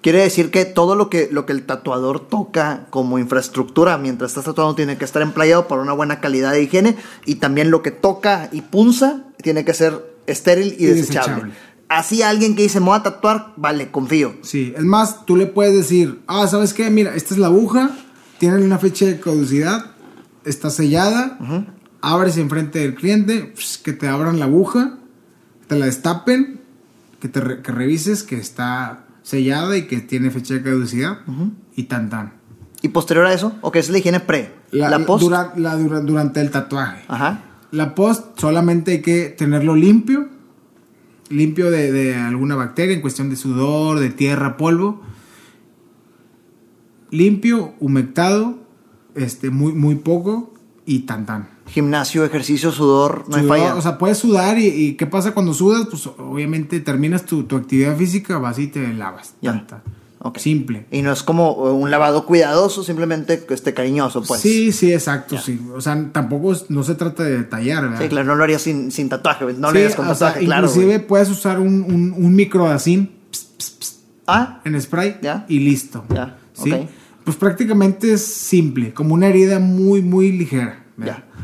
Speaker 1: Quiere decir que todo lo que, lo que el tatuador toca como infraestructura mientras estás tatuando tiene que estar empleado para una buena calidad de higiene y también lo que toca y punza tiene que ser estéril y,
Speaker 2: Y
Speaker 1: desechable.
Speaker 2: desechable.
Speaker 1: Así alguien que dice, me voy a tatuar, vale, confío.
Speaker 2: Sí, es más, tú le puedes decir, ah, ¿sabes qué? Mira, esta es la aguja, tiene una fecha de caducidad, está sellada, abres enfrente del cliente, que te abran la aguja, te la destapen, que te re- que revises que está sellada y que tiene fecha de caducidad y tan tan.
Speaker 1: Y posterior a eso, ok, esa es la higiene pre. La, post.
Speaker 2: dura- la dura- durante el tatuaje.
Speaker 1: Ajá.
Speaker 2: La post solamente hay que tenerlo limpio, limpio de, de alguna bacteria en cuestión de sudor, de tierra, polvo. Limpio, humectado, este, muy, muy poco y tan tan.
Speaker 1: Gimnasio, ejercicio, sudor, no hay
Speaker 2: Sudor,
Speaker 1: falla.
Speaker 2: O sea, puedes sudar y, y ¿qué pasa cuando sudas? Pues obviamente terminas tu, tu actividad física, vas y te lavas.
Speaker 1: Ya.
Speaker 2: Tan. Simple.
Speaker 1: Y no es como uh, un lavado cuidadoso, simplemente este cariñoso, pues.
Speaker 2: Sí, sí, exacto, sí. O sea, tampoco es- no se trata de detallar, ¿verdad?
Speaker 1: Sí, claro, no lo harías sin, sin tatuaje, no lo harías con
Speaker 2: sea,
Speaker 1: tatuaje, claro.
Speaker 2: inclusive puedes usar un, un, un microdacín
Speaker 1: Ah,
Speaker 2: en spray
Speaker 1: Ya.
Speaker 2: y listo.
Speaker 1: Ya,
Speaker 2: ¿Sí? Pues prácticamente es simple, como una herida muy, muy ligera.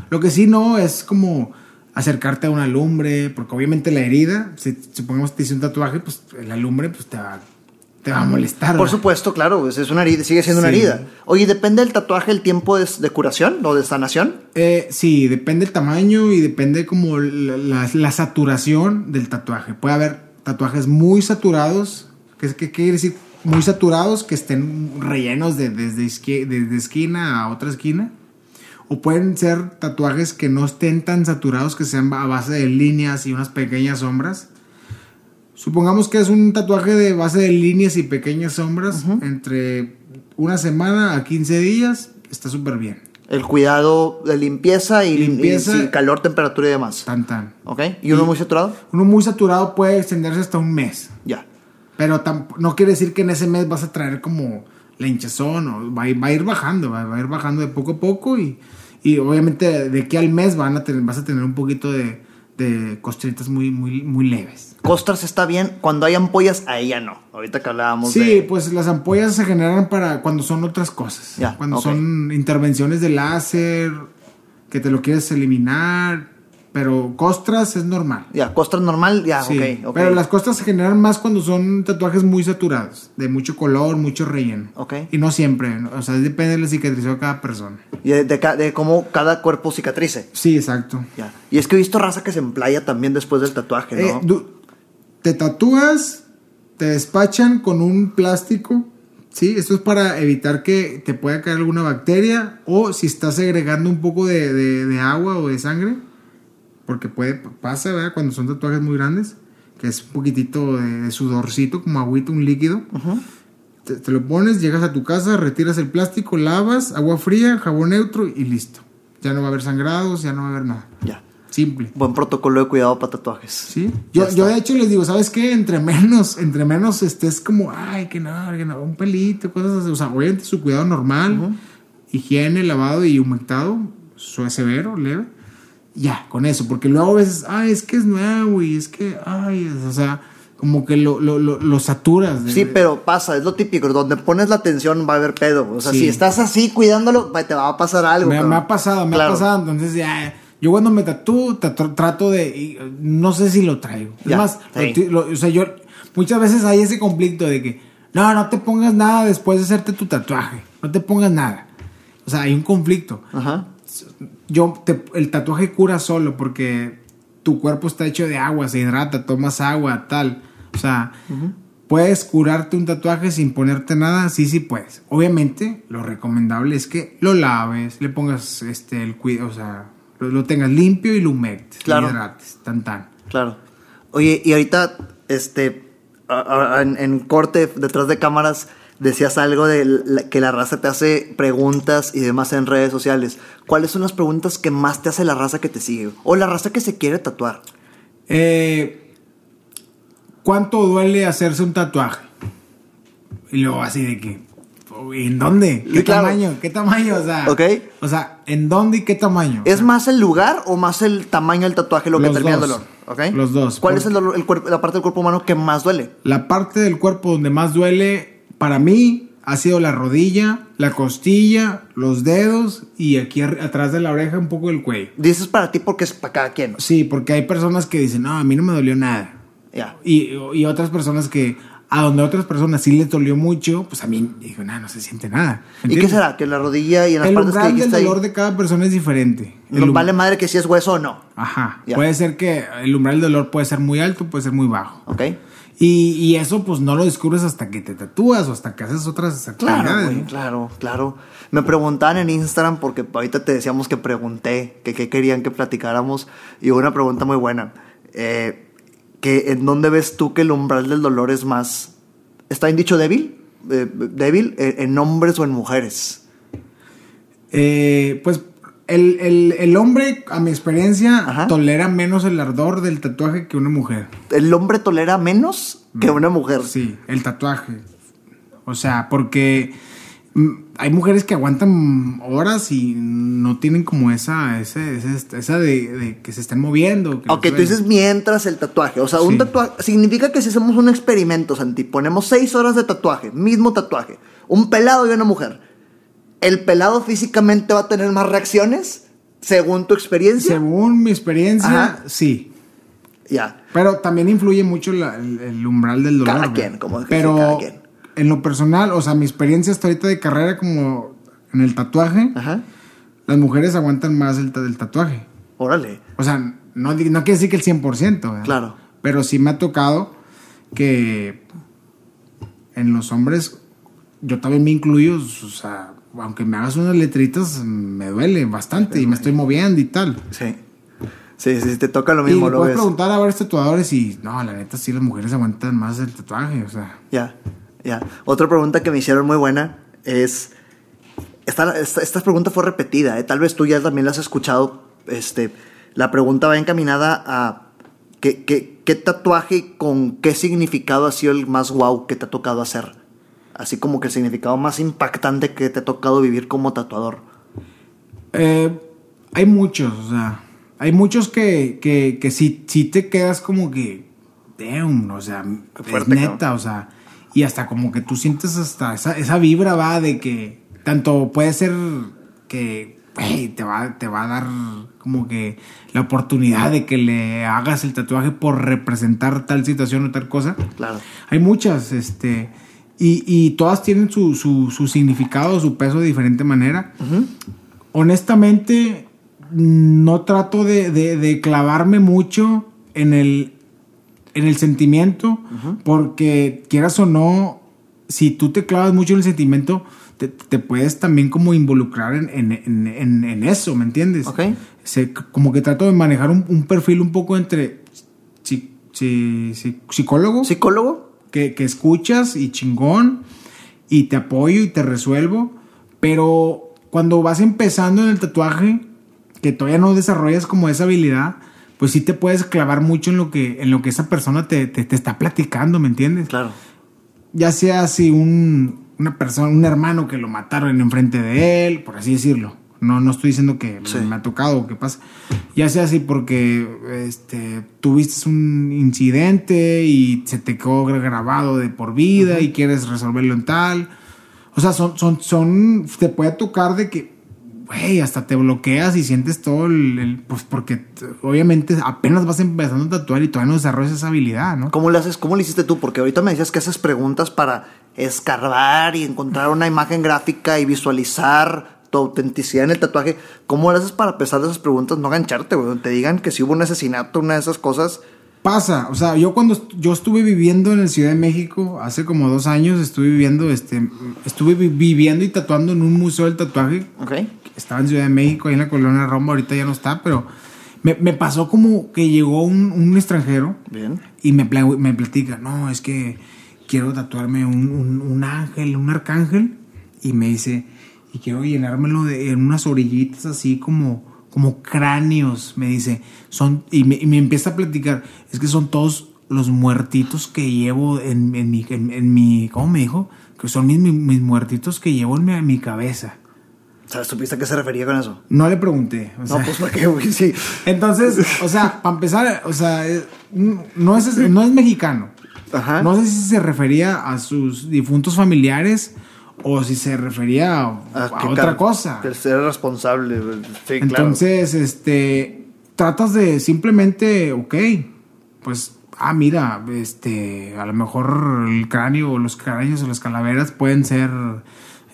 Speaker 2: Lo que sí no es como acercarte a una lumbre, porque obviamente la herida, si supongamos que te hice un tatuaje, pues la lumbre pues te va, te va a molestar.
Speaker 1: por
Speaker 2: ¿verdad?
Speaker 1: supuesto, claro, pues, es una herida, sigue siendo una herida. Oye, ¿depende del tatuaje el tiempo de, de curación o de sanación?
Speaker 2: Eh, sí, depende el tamaño y depende como la, la- la saturación del tatuaje. Puede haber tatuajes muy saturados, ¿qué, qué quiere decir? Muy saturados que estén rellenos de, desde, esqui- desde esquina a otra esquina. O pueden ser tatuajes que no estén tan saturados, que sean a base de líneas y unas pequeñas sombras. Supongamos que es un tatuaje de base de líneas y pequeñas sombras, entre una semana a 15 días, está súper bien.
Speaker 1: El cuidado de limpieza y,
Speaker 2: Limpieza.
Speaker 1: y calor, temperatura y demás.
Speaker 2: Tan tan.
Speaker 1: ¿Ok? ¿Y uno muy saturado?
Speaker 2: Uno muy saturado puede extenderse hasta un mes.
Speaker 1: Ya.
Speaker 2: Pero no quiere decir que en ese mes vas a traer como la hinchazón. O va, a ir, va a ir bajando, va, va a ir bajando de poco a poco. Y, y obviamente de aquí al mes van a tener, vas a tener un poquito de, de costritas muy, muy, muy leves.
Speaker 1: Costras está bien. Cuando hay ampollas, a ella no. Ahorita que hablábamos
Speaker 2: Sí,
Speaker 1: de...
Speaker 2: pues las ampollas se generan para cuando son otras cosas.
Speaker 1: Ya,
Speaker 2: cuando son intervenciones de láser, que te lo quieres eliminar. Pero costras es normal.
Speaker 1: Ya, costras normal, ya,
Speaker 2: Sí,
Speaker 1: ok, ok.
Speaker 2: Pero las costras se generan más cuando son tatuajes muy saturados, de mucho color, mucho relleno.
Speaker 1: Ok.
Speaker 2: Y no siempre, o sea, depende de la cicatrización de cada persona.
Speaker 1: Y de, de ca- de cómo cada cuerpo cicatrice.
Speaker 2: Sí, exacto.
Speaker 1: Ya. Y es que he visto raza que se emplaya también después del tatuaje,
Speaker 2: Eh,
Speaker 1: ¿no?
Speaker 2: du- te tatúas, te despachan con un plástico, ¿sí? Esto es para evitar que te pueda caer alguna bacteria o si estás segregando un poco de- de agua o de sangre, porque puede, pasa, ¿verdad? Cuando son tatuajes muy grandes, que es un poquitito de, sudorcito, como agüita, un líquido. te, te lo pones, llegas a tu casa, retiras el plástico, lavas, agua fría, jabón neutro y listo. Ya no va a haber sangrados, ya no va a haber nada.
Speaker 1: Ya.
Speaker 2: Simple.
Speaker 1: Buen protocolo de cuidado para tatuajes.
Speaker 2: Sí. Yo, yo de hecho les digo, ¿sabes qué? Entre menos, entre menos estés como, ay, que no, que no, un pelito, cosas así. O sea, obviamente su cuidado normal, higiene, lavado y humectado, su severo, leve. Ya, con eso, porque luego a veces, ay, es que es nuevo y es que, ay, es- o sea, como que lo, lo, lo, lo saturas. de-
Speaker 1: Sí, pero pasa, es lo típico. Donde pones la atención va a haber pedo. O sea,
Speaker 2: Sí.
Speaker 1: si estás así cuidándolo, te va a pasar algo.
Speaker 2: Me, ha pasado, me
Speaker 1: Claro.
Speaker 2: ha pasado. Entonces, ya, yo cuando me tatúo, trato de. no sé si lo traigo. Es
Speaker 1: Ya,
Speaker 2: más,
Speaker 1: sí.
Speaker 2: o sea, yo. Muchas veces hay ese conflicto de que. No, no te pongas nada después de hacerte tu tatuaje. No te pongas nada. O sea, hay un conflicto.
Speaker 1: Ajá.
Speaker 2: Yo, te- el tatuaje cura solo porque tu cuerpo está hecho de agua, se hidrata, tomas agua, tal. O sea, puedes curarte un tatuaje sin ponerte nada, sí, sí puedes. Obviamente, lo recomendable es que lo laves, le pongas este el cuidado, o sea, lo, lo tengas limpio y lo humectes,
Speaker 1: Claro.
Speaker 2: lo hidrates, tan tan.
Speaker 1: Claro. Oye, y ahorita, este, a- a- en, en corte, detrás de cámaras, decías algo de la- que la raza te hace preguntas y demás en redes sociales. ¿Cuáles son las preguntas que más te hace la raza que te sigue? O la raza que se quiere tatuar.
Speaker 2: Eh, ¿Cuánto duele hacerse un tatuaje? Y luego así de que, ¿en dónde? ¿Qué
Speaker 1: claro.
Speaker 2: tamaño? ¿Qué tamaño? O sea,
Speaker 1: Ok.
Speaker 2: o sea, ¿en dónde y qué tamaño?
Speaker 1: ¿Es más el lugar o más el tamaño del tatuaje lo que termina el
Speaker 2: dos.
Speaker 1: dolor? ¿Ok?
Speaker 2: Los dos.
Speaker 1: ¿Cuál es el dolor- el la parte del cuerpo humano que más duele?
Speaker 2: La parte del cuerpo donde más duele para mí ha sido la rodilla, la costilla, los dedos y aquí atrás de la oreja un poco el cuello.
Speaker 1: Dices para ti porque es para cada quien.
Speaker 2: Sí, porque hay personas que dicen, no, a mí no me dolió nada.
Speaker 1: Ya.
Speaker 2: Y, y otras personas que, a donde otras personas sí les dolió mucho, pues a mí, digo, nada, no se siente nada.
Speaker 1: ¿Y qué
Speaker 2: ¿Entiendes?
Speaker 1: será? Que la rodilla y en las
Speaker 2: El
Speaker 1: partes que
Speaker 2: umbral del
Speaker 1: dijiste ahí.
Speaker 2: dolor de cada persona es diferente. El
Speaker 1: No vale madre que si es hueso o no.
Speaker 2: Ajá.
Speaker 1: Ya.
Speaker 2: Puede ser que el umbral del dolor puede ser muy alto, puede ser muy bajo.
Speaker 1: ¿Ok?
Speaker 2: Y, y eso pues no lo descubres hasta que te tatúas o hasta que haces otras actividades.
Speaker 1: Claro, claro, claro. Me preguntaban en Instagram, porque ahorita te decíamos que pregunté, que qué querían que platicáramos, y hubo una pregunta muy buena. Eh, que ¿En dónde ves tú que el umbral del dolor es más... ¿Está bien dicho débil? Eh, ¿Débil? eh, ¿En hombres o en mujeres?
Speaker 2: Eh, pues el, el- el hombre, a mi experiencia,
Speaker 1: Ajá.
Speaker 2: tolera menos el ardor del tatuaje que una mujer.
Speaker 1: ¿El hombre tolera menos que una mujer?
Speaker 2: Sí, el tatuaje. O sea, porque mm, hay mujeres que aguantan horas y no tienen como esa, ese- ese- esa de, de que se estén moviendo. que
Speaker 1: Ok, tú dices mientras el tatuaje. O sea, un tatuaje significa que si hacemos un experimento, Santi, ponemos seis horas de tatuaje, mismo tatuaje, un pelado y una mujer, ¿el pelado físicamente va a tener más reacciones según tu experiencia?
Speaker 2: Según mi experiencia,
Speaker 1: Ajá.
Speaker 2: sí.
Speaker 1: Ya.
Speaker 2: Pero también influye mucho la- el, el umbral del dolor.
Speaker 1: Cada quien, como que
Speaker 2: Pero
Speaker 1: cada quien.
Speaker 2: en lo personal, o sea, mi experiencia hasta ahorita de carrera como en el tatuaje,
Speaker 1: Ajá.
Speaker 2: las mujeres aguantan más el, ta- el tatuaje.
Speaker 1: Órale.
Speaker 2: O sea, no, no quiere decir que el 100%. ¿verdad?
Speaker 1: Claro.
Speaker 2: Pero sí me ha tocado que en los hombres, yo también me incluyo, o sea, aunque me hagas unas letritas, me duele bastante y me estoy moviendo y tal.
Speaker 1: Sí. Sí, sí, te toca lo
Speaker 2: Y
Speaker 1: mismo,
Speaker 2: le
Speaker 1: lo
Speaker 2: puedes
Speaker 1: ves.
Speaker 2: preguntar a varios tatuadores y no, la neta sí las mujeres aguantan más el tatuaje, o sea.
Speaker 1: Ya, ya. Otra pregunta que me hicieron muy buena es. Esta, esta, esta pregunta fue repetida, ¿eh? tal vez tú ya también la has escuchado. Este, la pregunta va encaminada a. ¿qué, qué, qué tatuaje y con qué significado ha sido el más wow que te ha tocado hacer? Así como que el significado más impactante que te ha tocado vivir como tatuador.
Speaker 2: Eh, hay muchos, o sea, hay muchos que, que, que sí, sí te quedas como que, damn, o sea, es neta,
Speaker 1: cabrón.
Speaker 2: o sea, y hasta como que tú sientes hasta esa, esa vibra va de que tanto puede ser que te, va, te va a dar como que la oportunidad de que le hagas el tatuaje por representar tal situación o tal cosa.
Speaker 1: Claro.
Speaker 2: Hay muchas, este, y, y todas tienen su, su, su significado, su peso de diferente manera. Honestamente, no trato de, de- de clavarme mucho en el, en el sentimiento, porque quieras o no, si tú te clavas mucho en el sentimiento, te, te puedes también como involucrar en, en- en- en- en eso, ¿me entiendes?
Speaker 1: Ok.
Speaker 2: Se- como que trato de manejar un, un perfil un poco entre psi- psicólogo
Speaker 1: ¿Psicólogo?
Speaker 2: Que, que escuchas y chingón y te apoyo y te resuelvo, pero cuando vas empezando en el tatuaje, que todavía no desarrollas como esa habilidad, pues sí te puedes clavar mucho en lo que, en lo que esa persona te, te- te está platicando, ¿me entiendes?
Speaker 1: Claro.
Speaker 2: Ya sea si un, una persona, un hermano que lo mataron enfrente de él, por así decirlo. No, no estoy diciendo que
Speaker 1: Sí.
Speaker 2: me ha tocado o que pasa. Ya sea así porque este, tuviste un incidente y se te quedó grabado de por vida y quieres resolverlo en tal. O sea, son, son, son, te puede tocar de que, güey, hasta te bloqueas y sientes todo el, el- pues porque obviamente apenas vas empezando a tatuar y todavía no desarrollas esa habilidad, ¿no?
Speaker 1: ¿Cómo le haces? ¿Cómo le hiciste tú? Porque ahorita me decías que haces preguntas para escarbar y encontrar una imagen gráfica y visualizar tu autenticidad en el tatuaje. ¿Cómo haces para, pesar de esas preguntas, no gancharte, güey? Te digan que si hubo un asesinato, una de esas cosas.
Speaker 2: Pasa, o sea, yo cuando yo estuve viviendo en el Ciudad de México hace como dos años, estuve viviendo, este, estuve vi- viviendo y tatuando en un museo del tatuaje.
Speaker 1: ¿Ok?
Speaker 2: Estaba en Ciudad de México, ahí en la colonia Roma, ahorita ya no está, pero me, me pasó como que llegó un, un extranjero
Speaker 1: Bien.
Speaker 2: y me, pla- me platica, no, es que quiero tatuarme un, un- un ángel, un arcángel, y me dice, y quiero llenármelo de, en unas orillitas así como, como cráneos, me dice, son, y me, y me empieza a platicar, es que son todos los muertitos que llevo en, en mi, en, en mi, ¿cómo me dijo? Que son mis, mis, mis muertitos que llevo en mi, en mi cabeza.
Speaker 1: ¿Sabes? ¿Supiste a qué se refería con eso?
Speaker 2: No le pregunté. o
Speaker 1: No,
Speaker 2: sea,
Speaker 1: pues porque, güey, sí.
Speaker 2: Entonces, o sea, para empezar, o sea, eh, no es, no es mexicano.
Speaker 1: Ajá.
Speaker 2: No sé si se refería a sus difuntos familiares o si se refería a,
Speaker 1: Ah,
Speaker 2: a otra cosa.
Speaker 1: Que ser responsable, claro.
Speaker 2: Entonces, este, tratas de simplemente, ok, pues, ah, mira, este, a lo mejor el cráneo o los cráneos o las calaveras pueden ser,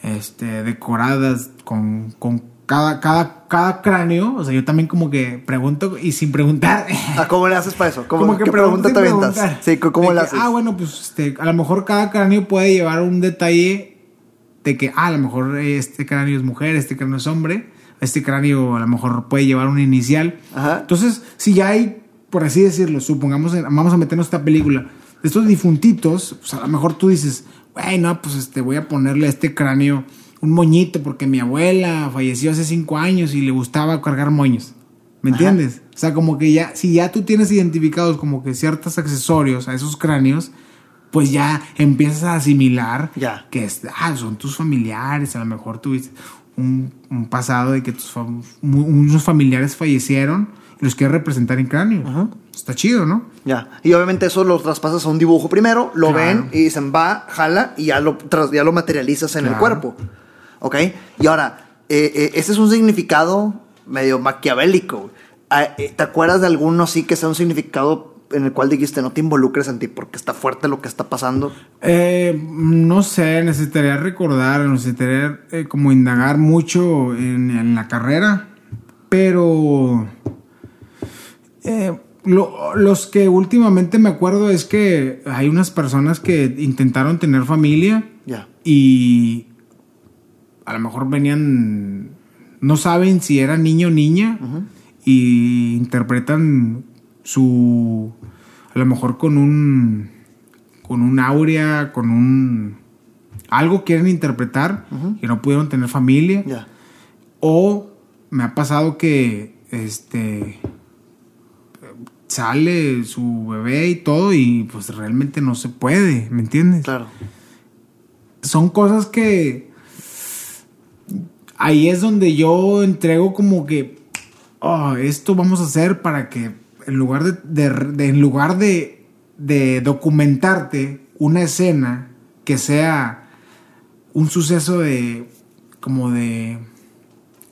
Speaker 2: este, decoradas con, con cada, cada, cada cráneo. O sea, yo también como que pregunto y sin preguntar.
Speaker 1: Ah, ¿Cómo le haces para eso? ¿Cómo,
Speaker 2: Como que
Speaker 1: ¿Qué pregunta te aventas? Sí, ¿cómo le haces?
Speaker 2: Ah, bueno, pues este, a lo mejor cada cráneo puede llevar un detalle de que, ah, a lo mejor este cráneo es mujer, este cráneo es hombre, este cráneo a lo mejor puede llevar un inicial.
Speaker 1: Ajá.
Speaker 2: Entonces, si ya hay, por así decirlo, supongamos, vamos a meternos esta película, estos difuntitos, pues a lo mejor tú dices, güey, no, pues este, voy a ponerle a este cráneo un moñito porque mi abuela falleció hace cinco años y le gustaba cargar moños. ¿Me
Speaker 1: Ajá.
Speaker 2: entiendes? O sea, como que ya, si ya tú tienes identificados como que ciertos accesorios a esos cráneos, pues ya empiezas a asimilar
Speaker 1: Ya.
Speaker 2: que es, ah, son tus familiares, a lo mejor tuviste un, un pasado de que tus fam- mu- unos familiares fallecieron y los quieres representar en cráneo. Está chido, ¿no?
Speaker 1: Ya. Y obviamente eso lo traspasas a un dibujo primero, lo
Speaker 2: Claro.
Speaker 1: ven y dicen va, jala y ya lo, ya lo materializas en el cuerpo. ¿Ok? Y ahora, eh, eh, ese es un significado medio maquiavélico. Ah, eh, ¿Te acuerdas de alguno así que sea un significado en el cual dijiste no te involucres en ti porque está fuerte lo que está pasando?
Speaker 2: Eh, no sé, necesitaría recordar, necesitaría eh, como indagar mucho en, en la carrera, pero eh, lo- los que últimamente me acuerdo es que hay unas personas que intentaron tener familia
Speaker 1: Ya.
Speaker 2: y a lo mejor venían, no saben si era niño o niña y interpretan su, a lo mejor con un, con un áurea, con un, algo quieren interpretar y no pudieron tener familia. O me ha pasado que este sale su bebé y todo y pues realmente no se puede, ¿me entiendes?
Speaker 1: Claro.
Speaker 2: Son cosas que ahí es donde yo entrego como que "Oh, esto vamos a hacer para que en lugar de, de- de- en lugar de, de documentarte una escena que sea un suceso de como de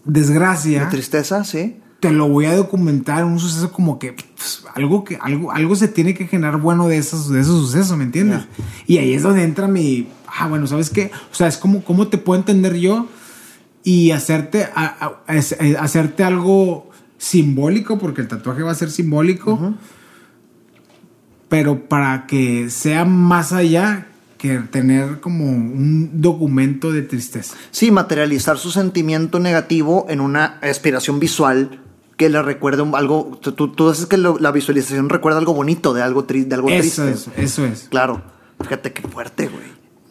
Speaker 2: desgracia
Speaker 1: De tristeza, sí.
Speaker 2: te lo voy a documentar un suceso como que pues, algo que algo algo se tiene que generar bueno de esos de esos sucesos me entiendes y ahí es donde entra mi ah bueno sabes qué o sea es como cómo te puedo entender yo y hacerte a- a- a- es- eh, hacerte algo simbólico porque el tatuaje va a ser simbólico pero para que sea más allá que tener como un documento de tristeza
Speaker 1: Sí, materializar su sentimiento negativo en una aspiración visual que le recuerde algo. Tú, tú- tú haces que lo- la visualización recuerda algo bonito de algo, tri- de algo
Speaker 2: eso
Speaker 1: triste.
Speaker 2: es eso es
Speaker 1: Claro. Fíjate qué fuerte, güey.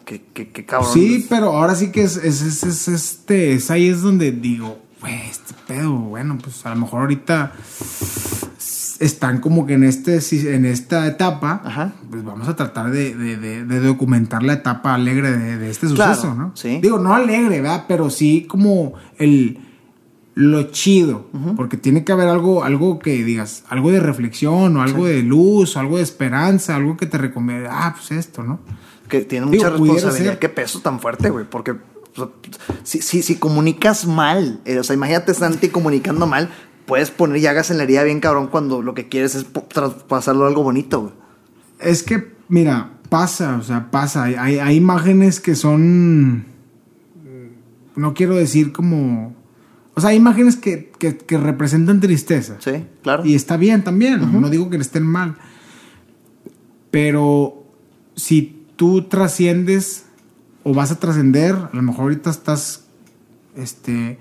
Speaker 1: Qué, qué, qué cabrón.
Speaker 2: Sí, pero ahora sí que es, es, es- es- este, es ahí es donde digo, güey, este pedo, bueno, pues a lo mejor ahorita están como que en este en esta etapa,
Speaker 1: Ajá.
Speaker 2: pues vamos a tratar de, de- de- de documentar la etapa alegre de, este
Speaker 1: Claro,
Speaker 2: suceso, ¿no?
Speaker 1: sí.
Speaker 2: Digo, no alegre, ¿verdad? Pero sí como el lo chido, porque tiene que haber algo, algo que digas, algo de reflexión o algo de luz, o algo de esperanza, algo que te recomiende, ah, pues esto, ¿no?
Speaker 1: Que tiene
Speaker 2: Digo,
Speaker 1: mucha responsabilidad. Qué peso tan fuerte, güey. Porque si, si, si comunicas mal, eh, o sea, imagínate Santi comunicando mal, puedes poner llagas en la herida bien cabrón cuando lo que quieres es traspasarlo a algo bonito, güey.
Speaker 2: Es que, mira, pasa, o sea, pasa. Hay, hay- imágenes que son. No quiero decir como. O sea, hay imágenes que, que- que representan tristeza.
Speaker 1: Sí, claro.
Speaker 2: Y está bien también. No digo que estén mal. Pero si tú trasciendes o vas a trascender, a lo mejor ahorita estás este,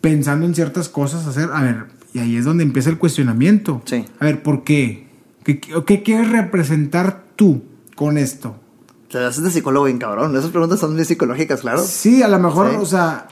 Speaker 2: pensando en ciertas cosas a hacer. A ver, y ahí es donde empieza el cuestionamiento.
Speaker 1: Sí.
Speaker 2: A ver, ¿por qué? ¿Qué, qué- qué quieres representar tú con esto?
Speaker 1: Te haces de psicólogo bien cabrón. Esas preguntas son muy psicológicas, claro.
Speaker 2: Sí, a lo mejor,
Speaker 1: Sí.
Speaker 2: o sea,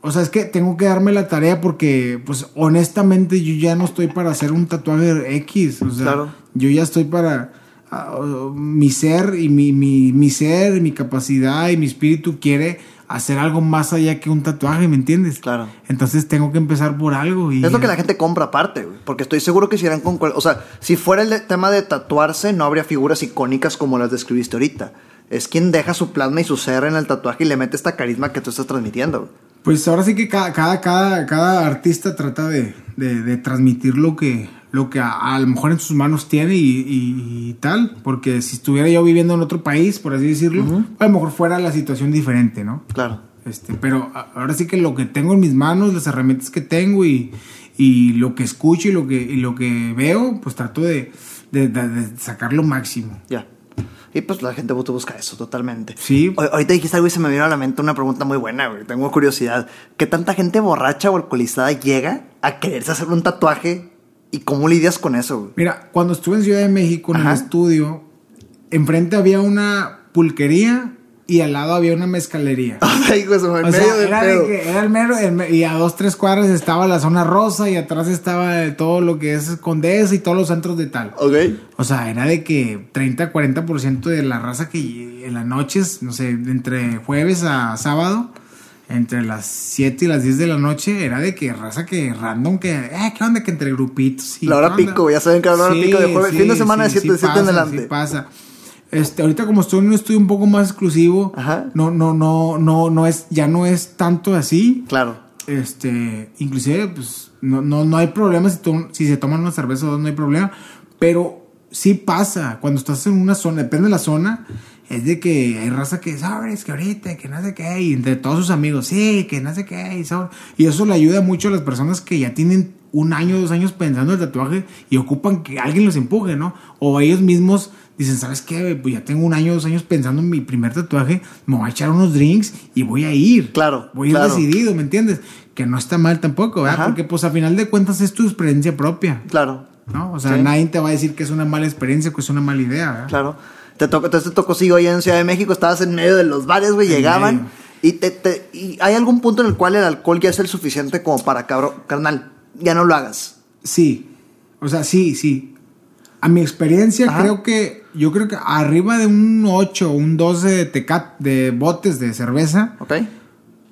Speaker 2: o sea, es que tengo que darme la tarea porque, pues, honestamente, yo ya no estoy para hacer un tatuaje X. O sea,
Speaker 1: Claro.
Speaker 2: yo ya estoy para ah, mi ser y mi, mi, mi ser, mi capacidad y mi espíritu quiere hacer algo más allá que un tatuaje, ¿me entiendes?
Speaker 1: Claro.
Speaker 2: Entonces tengo que empezar por algo. Y
Speaker 1: Es lo que la gente compra aparte, güey. Porque estoy seguro que si eran con... cual- O sea, si fuera el tema de tatuarse, no habría figuras icónicas como las describiste ahorita. Es quien deja su plasma y su ser en el tatuaje y le mete esta carisma que tú estás transmitiendo. güey.
Speaker 2: Pues ahora sí que cada, cada, cada, cada artista trata de, de- de transmitir lo que, lo que a, a lo mejor en sus manos tiene y, y- y tal. Porque si estuviera yo viviendo en otro país, por así decirlo, a lo mejor fuera la situación diferente, ¿no?
Speaker 1: Claro.
Speaker 2: Este, pero ahora sí que lo que tengo en mis manos, las herramientas que tengo y, y lo que escucho y lo que, y lo que veo, pues trato de, de, de- de sacar lo máximo.
Speaker 1: Ya. Y pues la gente busca eso totalmente.
Speaker 2: Sí.
Speaker 1: Ahorita dijiste algo y se me vino a la mente una pregunta muy buena, güey. Tengo curiosidad. ¿Qué tanta gente borracha o alcoholizada llega a quererse hacer un tatuaje? ¿Y cómo lidias con eso, güey?
Speaker 2: Mira, cuando estuve en Ciudad de México en
Speaker 1: Ajá.
Speaker 2: el estudio, enfrente había una pulquería y al lado había una mezcalería.
Speaker 1: Ay, en
Speaker 2: O
Speaker 1: medio
Speaker 2: sea, era, de que era el mero, el y a dos, tres cuadras estaba la zona rosa y atrás estaba todo lo que es Condesa y todos los centros de tal.
Speaker 1: Ok.
Speaker 2: O sea, era de que 30, 40% de la raza que en las noches, no sé, entre jueves a sábado, entre las 7 y las 10 de la noche, era de que raza que random, que, eh, ¿qué onda? Que entre grupitos. y
Speaker 1: La hora pico, ya saben que la hora pico de jueves, fin de semana de siete- de siete en
Speaker 2: pasa,
Speaker 1: adelante.
Speaker 2: Sí pasa. Este, ahorita como estoy en un estudio un poco más exclusivo,
Speaker 1: Ajá.
Speaker 2: no, no, no, no, no es, ya no es tanto así.
Speaker 1: Claro.
Speaker 2: Este, inclusive, pues, no, no, no hay problema si, to- si se toman una cerveza o dos, no hay problema. Pero sí pasa, cuando estás en una zona, depende de la zona, es de que hay raza que sabes que ahorita, que no sé qué, y entre todos sus amigos, sí, que no sé qué, y, sobre- y eso le ayuda mucho a las personas que ya tienen un año, dos años pensando en el tatuaje y ocupan que alguien los empuje, ¿no? O ellos mismos dicen, ¿sabes qué? Pues ya tengo un año, dos años pensando en mi primer tatuaje, me voy a echar unos drinks y voy a ir.
Speaker 1: Claro,
Speaker 2: Voy a ir
Speaker 1: claro.
Speaker 2: decidido, ¿me entiendes? Que no está mal tampoco, ¿verdad?
Speaker 1: Ajá.
Speaker 2: Porque pues a final de cuentas es tu experiencia propia,
Speaker 1: Claro.
Speaker 2: ¿no? O sea,
Speaker 1: Sí.
Speaker 2: nadie te va a decir que es una mala experiencia, que es una mala idea, ¿verdad?
Speaker 1: Claro. Te tocó, entonces te tocó, sí, hoy en Ciudad de México, estabas en medio de los bares, güey, llegaban. Y, te, te- y hay algún punto en el cual el alcohol ya es el suficiente como para, cabrón, carnal, ya no lo hagas.
Speaker 2: Sí. O sea, sí, sí. A mi experiencia,
Speaker 1: Ajá.
Speaker 2: creo que, yo creo que arriba de un 8, un 12 de tecat, de botes de cerveza,
Speaker 1: ¿Ok?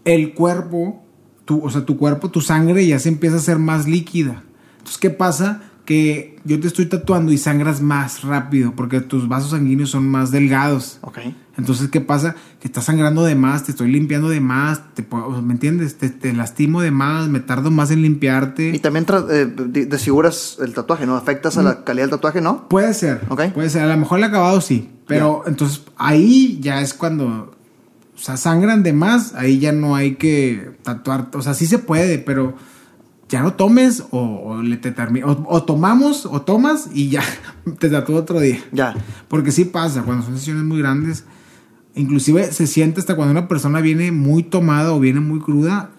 Speaker 2: el cuerpo, tu, o sea, tu cuerpo, tu sangre ya se empieza a hacer más líquida. Entonces, ¿qué pasa? Que yo te estoy tatuando y sangras más rápido porque tus vasos sanguíneos son más delgados.
Speaker 1: Ok.
Speaker 2: Entonces, ¿qué pasa? Que estás sangrando de más, te estoy limpiando de más, te, puedo- ¿me entiendes? Te, te lastimo de más, me tardo más en
Speaker 1: Y
Speaker 2: limpiarte.
Speaker 1: también tra- eh, de- desfiguras el tatuaje, ¿no? Afectas a
Speaker 2: Mm.
Speaker 1: la calidad del tatuaje, ¿no?
Speaker 2: Puede ser,
Speaker 1: Ok.
Speaker 2: puede ser. A lo mejor el acabado sí, pero entonces ahí ya es cuando, o sea, sangran de más, ahí ya no hay que tatuar, o sea, sí se puede, pero ya no tomes o, o le te o, o tomamos o tomas y ya te tatúo otro día.
Speaker 1: Ya.
Speaker 2: Porque sí pasa, cuando son sesiones muy grandes, inclusive se siente hasta cuando una persona viene muy tomada o viene muy cruda,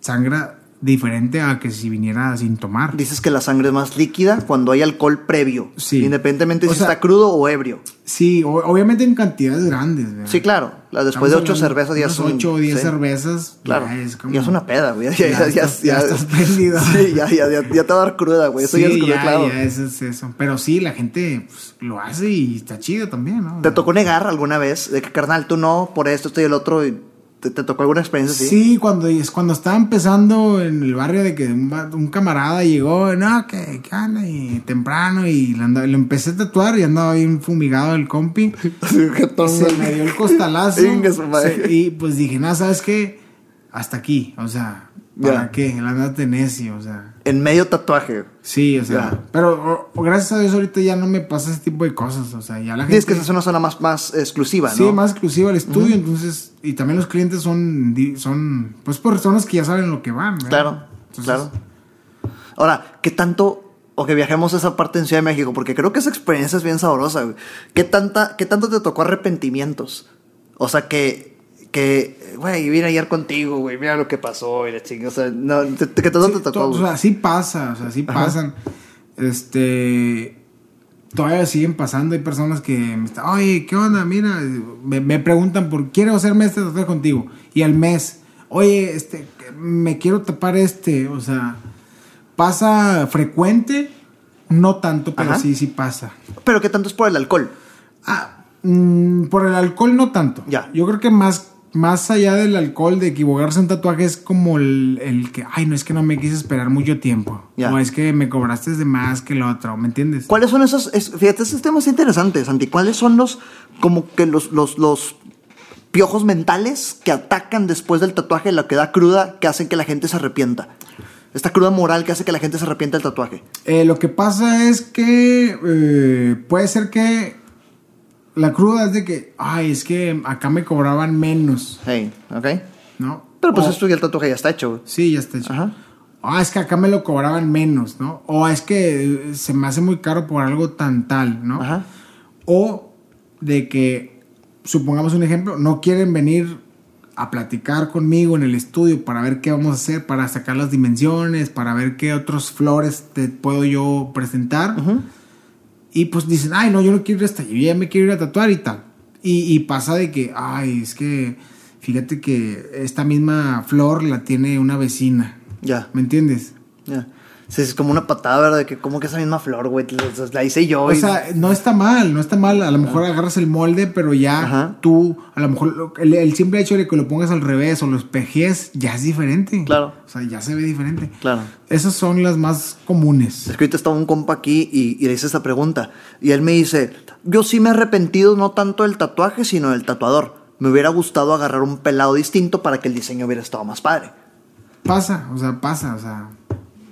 Speaker 2: sangra diferente a que si viniera sin tomar.
Speaker 1: Dices que la sangre es más líquida cuando hay alcohol previo.
Speaker 2: Sí.
Speaker 1: Independientemente
Speaker 2: O
Speaker 1: si
Speaker 2: sea-
Speaker 1: está crudo o ebrio.
Speaker 2: Sí, o- obviamente en cantidades grandes. ¿verdad?
Speaker 1: Sí, claro. La- Después de ocho cervezas ya son.
Speaker 2: ocho o diez
Speaker 1: sí.
Speaker 2: cervezas.
Speaker 1: Claro.
Speaker 2: Ya es, como,
Speaker 1: Ya es una peda, güey. Ya,
Speaker 2: Ya
Speaker 1: ya, ya,
Speaker 2: estás- ya estás prendido.
Speaker 1: Sí, ya, ya, ya, te va a dar cruda, güey. Eso
Speaker 2: sí,
Speaker 1: ya es cruda, claro.
Speaker 2: ya, eso es eso. Pero sí, la gente pues, lo hace y está chido también, ¿no?
Speaker 1: ¿Te tocó negar alguna vez de que, carnal, tú no, por esto, esto y el otro? Y te, te tocó alguna experiencia así?
Speaker 2: Sí, cuando, cuando estaba empezando en el barrio de que un, camarada llegó, no, que, que anda y temprano y le, andaba- le empecé a tatuar y andaba bien fumigado el compi. Se me dio el costalazo. Se- y pues dije, nada, ¿sabes qué? Hasta aquí, o sea, ¿para
Speaker 1: Ya.
Speaker 2: qué? El andate necio, o sea.
Speaker 1: En medio tatuaje.
Speaker 2: Sí, o sea,
Speaker 1: Ya.
Speaker 2: pero o- gracias a Dios ahorita ya no me pasa ese tipo de cosas, o sea, ya la gente...
Speaker 1: Dices que esa es una zona más, más exclusiva, ¿no?
Speaker 2: Sí, más exclusiva al estudio, entonces, y también los clientes son, son, pues, personas que ya saben lo que van, ¿verdad?
Speaker 1: Claro,
Speaker 2: Entonces,
Speaker 1: claro. Ahora, ¿qué tanto, o que viajemos a esa parte en Ciudad de México? Porque creo que esa experiencia es bien sabrosa, güey. ¿Qué, tanta, ¿Qué tanto te tocó arrepentimientos? O sea, que, que, güey, vine ayer contigo, güey, mira lo que pasó, y la chingada. O sea, no, te- te- ¿qué tanto
Speaker 2: sí,
Speaker 1: te tocó?
Speaker 2: to- o sea, sí pasa, o sea, sí
Speaker 1: Ajá.
Speaker 2: pasan. Este. Todavía siguen pasando. Hay personas que me están, oye, ¿qué onda? Mira, me, me preguntan por, quiero hacerme este tatuaje contigo. Y al mes, oye, este, me quiero tapar este. O sea, pasa frecuente, No tanto, pero
Speaker 1: Ajá.
Speaker 2: sí, sí pasa.
Speaker 1: Pero ¿qué tanto es por el alcohol?
Speaker 2: Ah, mm, por el alcohol no tanto.
Speaker 1: Ya.
Speaker 2: Yo creo que más, más allá del alcohol, de equivocarse en tatuaje, es como el, el que, ay, no es que no me quise esperar mucho tiempo. O es que me cobraste de más que lo otro, ¿me entiendes?
Speaker 1: ¿Cuáles son esos? es- fíjate, ese tema es interesante, Santi. ¿Cuáles son los, como que los, los, los piojos mentales que atacan después del tatuaje, la que da cruda, que hacen que la gente se arrepienta? Esta cruda moral que hace que la gente se arrepienta del tatuaje.
Speaker 2: Eh, lo que pasa es que eh, puede ser que la cruda es de que, ay, es que acá me cobraban menos,
Speaker 1: Hey, ¿ok?
Speaker 2: ¿no?
Speaker 1: Pero pues
Speaker 2: O-
Speaker 1: esto ya el tatuaje ya está hecho. güey.
Speaker 2: Sí, ya está hecho.
Speaker 1: Ajá.
Speaker 2: Ah, es que acá me lo cobraban menos, ¿no? O es que eh, se me hace muy caro por algo tan tal, ¿no?
Speaker 1: Ajá.
Speaker 2: O de que, supongamos un ejemplo, no quieren venir a platicar conmigo en el estudio para ver qué vamos a hacer, para sacar las dimensiones, para ver qué otros flores te puedo yo presentar.
Speaker 1: Ujú.
Speaker 2: Y pues dicen, ay, no, yo no quiero ir hasta allá, yo ya me quiero ir a tatuar y tal. Y, y pasa de que, ay, es que, fíjate que esta misma flor la tiene una vecina.
Speaker 1: Ya,
Speaker 2: ¿Me entiendes?
Speaker 1: ya. Sí, es como una patada, ¿verdad? De que como que esa misma flor, güey, la- hice yo.
Speaker 2: O
Speaker 1: y-
Speaker 2: sea, no está mal, no está mal. A lo mejor agarras el molde, pero ya
Speaker 1: Ajá.
Speaker 2: tú, a lo mejor el, el simple hecho de que lo pongas al revés o lo espejes, ya es diferente.
Speaker 1: Claro.
Speaker 2: O sea, ya se ve diferente.
Speaker 1: Claro.
Speaker 2: Esas son las más comunes.
Speaker 1: Es que ahorita estaba un compa aquí y, y le hice esta pregunta. Y él me dice, yo sí me he arrepentido no tanto del tatuaje, sino del tatuador. Me hubiera gustado agarrar un pelado distinto para que el diseño hubiera estado más padre.
Speaker 2: Pasa, o sea, pasa, o sea,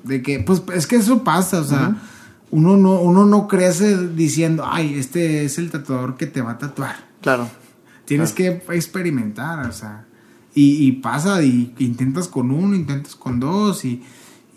Speaker 2: de que, pues es que eso pasa, o sea, uno, no, uno no crece diciendo, ay, este es el tatuador que te va a tatuar.
Speaker 1: Claro.
Speaker 2: Tienes que experimentar, o sea. Y, y pasa, y intentas con uno, intentas con dos, y,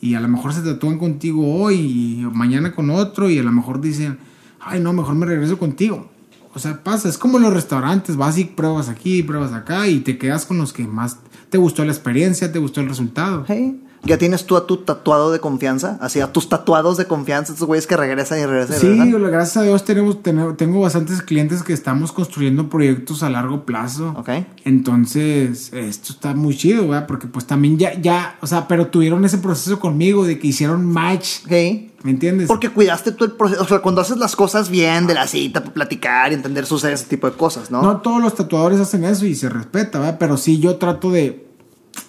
Speaker 2: y a lo mejor se tatúan contigo hoy, y mañana con otro, y a lo mejor dicen, ay, no, mejor me regreso contigo. O sea, pasa, es como los restaurantes, vas y pruebas aquí, pruebas acá, y te quedas con los que más te gustó la experiencia, te gustó el resultado.
Speaker 1: Hey, ¿Ya tienes tú a tu tatuado de confianza? Así, a tus tatuados de confianza, estos güeyes que regresan y regresan. y
Speaker 2: Sí,
Speaker 1: regresan?
Speaker 2: gracias a Dios tenemos, tenemos- tengo bastantes clientes que estamos construyendo proyectos a largo plazo.
Speaker 1: Ok.
Speaker 2: Entonces, esto está muy chido, ¿verdad? Porque pues también ya, ya, o sea, pero tuvieron ese proceso conmigo de que hicieron match,
Speaker 1: Hey.
Speaker 2: ¿me entiendes?
Speaker 1: Porque cuidaste tú el proceso. O sea, cuando haces las cosas bien de la cita, platicar y entender sucede ese tipo de cosas, ¿no?
Speaker 2: no todos los tatuadores hacen eso y se respeta, ¿verdad? Pero sí yo trato de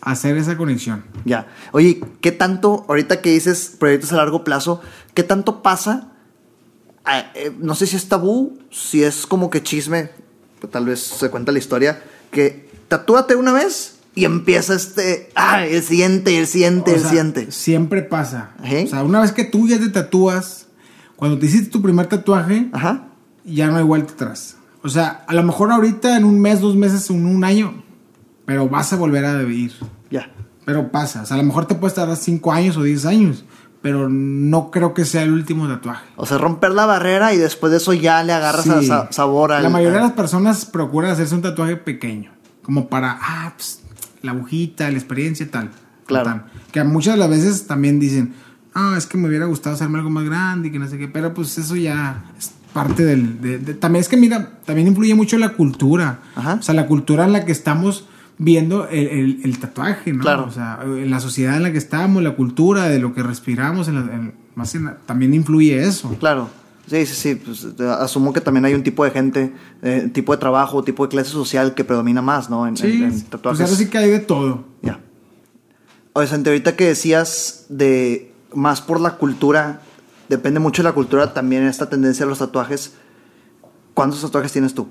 Speaker 2: hacer esa conexión.
Speaker 1: Ya. Oye, ¿qué tanto, ahorita que dices proyectos a largo plazo, qué tanto pasa? Ah, eh, no sé si es tabú, si es como que chisme, pues, tal vez se cuenta la historia, que tatúate una vez y empieza este, ah, el siguiente, el siguiente,
Speaker 2: O
Speaker 1: el
Speaker 2: sea,
Speaker 1: siguiente.
Speaker 2: Siempre pasa.
Speaker 1: Ajá.
Speaker 2: O sea, una vez que tú ya te tatúas, cuando te hiciste tu primer tatuaje,
Speaker 1: Ajá.
Speaker 2: ya no hay vuelta atrás. O sea, a lo mejor ahorita en un mes, dos meses, en un año, pero vas a volver a vivir.
Speaker 1: Ya.
Speaker 2: Pero pasa. O sea, a lo mejor te puedes tardar cinco años o 10 años, pero no creo que sea el último tatuaje.
Speaker 1: O sea, romper la barrera y después de eso ya le agarras
Speaker 2: Sí.
Speaker 1: a- sa- sabor al.
Speaker 2: La mayoría de las personas procuran hacerse un tatuaje pequeño, como para, ah, pues, la agujita, la experiencia, tal.
Speaker 1: Claro.
Speaker 2: tal. Que muchas de las veces también dicen, ah, es que me hubiera gustado hacerme algo más grande y que no sé qué, pero pues eso ya es parte del... de- de- también es que, mira, también influye mucho la cultura.
Speaker 1: Ajá.
Speaker 2: O sea, la cultura en la que estamos viendo el, el- el tatuaje, ¿no?
Speaker 1: Claro.
Speaker 2: O sea, en la sociedad en la que estamos, la cultura, de lo que respiramos, en la- en- más en la- también influye eso.
Speaker 1: Claro. Sí, sí, sí. Pues, asumo que también hay un tipo de gente, eh, tipo de trabajo, tipo de clase social que predomina más, ¿no? En,
Speaker 2: Sí,
Speaker 1: en-
Speaker 2: pues
Speaker 1: tatuajes.
Speaker 2: ahora sí que hay de todo.
Speaker 1: Ya. Oye, Santi, ahorita que decías de más por la cultura, depende mucho de la cultura también esta tendencia a los tatuajes. ¿Cuántos tatuajes tienes tú?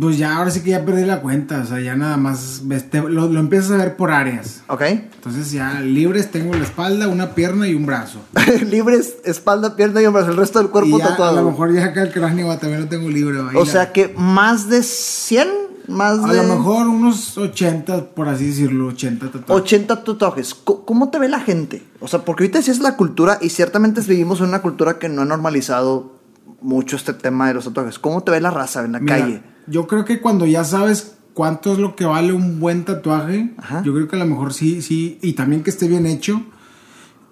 Speaker 2: Pues ya, ahora sí que ya perdí la cuenta, o sea, ya nada más ves, te- lo, lo empiezas a ver por áreas.
Speaker 1: ¿Ok?
Speaker 2: Entonces ya libres tengo la espalda, una pierna y un brazo.
Speaker 1: Libres, espalda, pierna y hombros, el resto del cuerpo
Speaker 2: y ya,
Speaker 1: tatuado.
Speaker 2: a lo mejor ya acá el cráneo también lo tengo libre. ahí
Speaker 1: o
Speaker 2: la-
Speaker 1: sea que más de 100, más
Speaker 2: a
Speaker 1: de
Speaker 2: lo mejor unos 80, por así decirlo, 80 tatuajes.
Speaker 1: 80 tatuajes. ¿Cómo te ve la gente? O sea, porque ahorita sí es la cultura y ciertamente vivimos en una cultura que no ha normalizado mucho este tema de los tatuajes. ¿Cómo te ve la raza en la
Speaker 2: Mira,
Speaker 1: calle?
Speaker 2: Yo creo que cuando ya sabes cuánto es lo que vale un buen tatuaje,
Speaker 1: Ajá.
Speaker 2: yo creo que a lo mejor sí, sí, y también que esté bien hecho,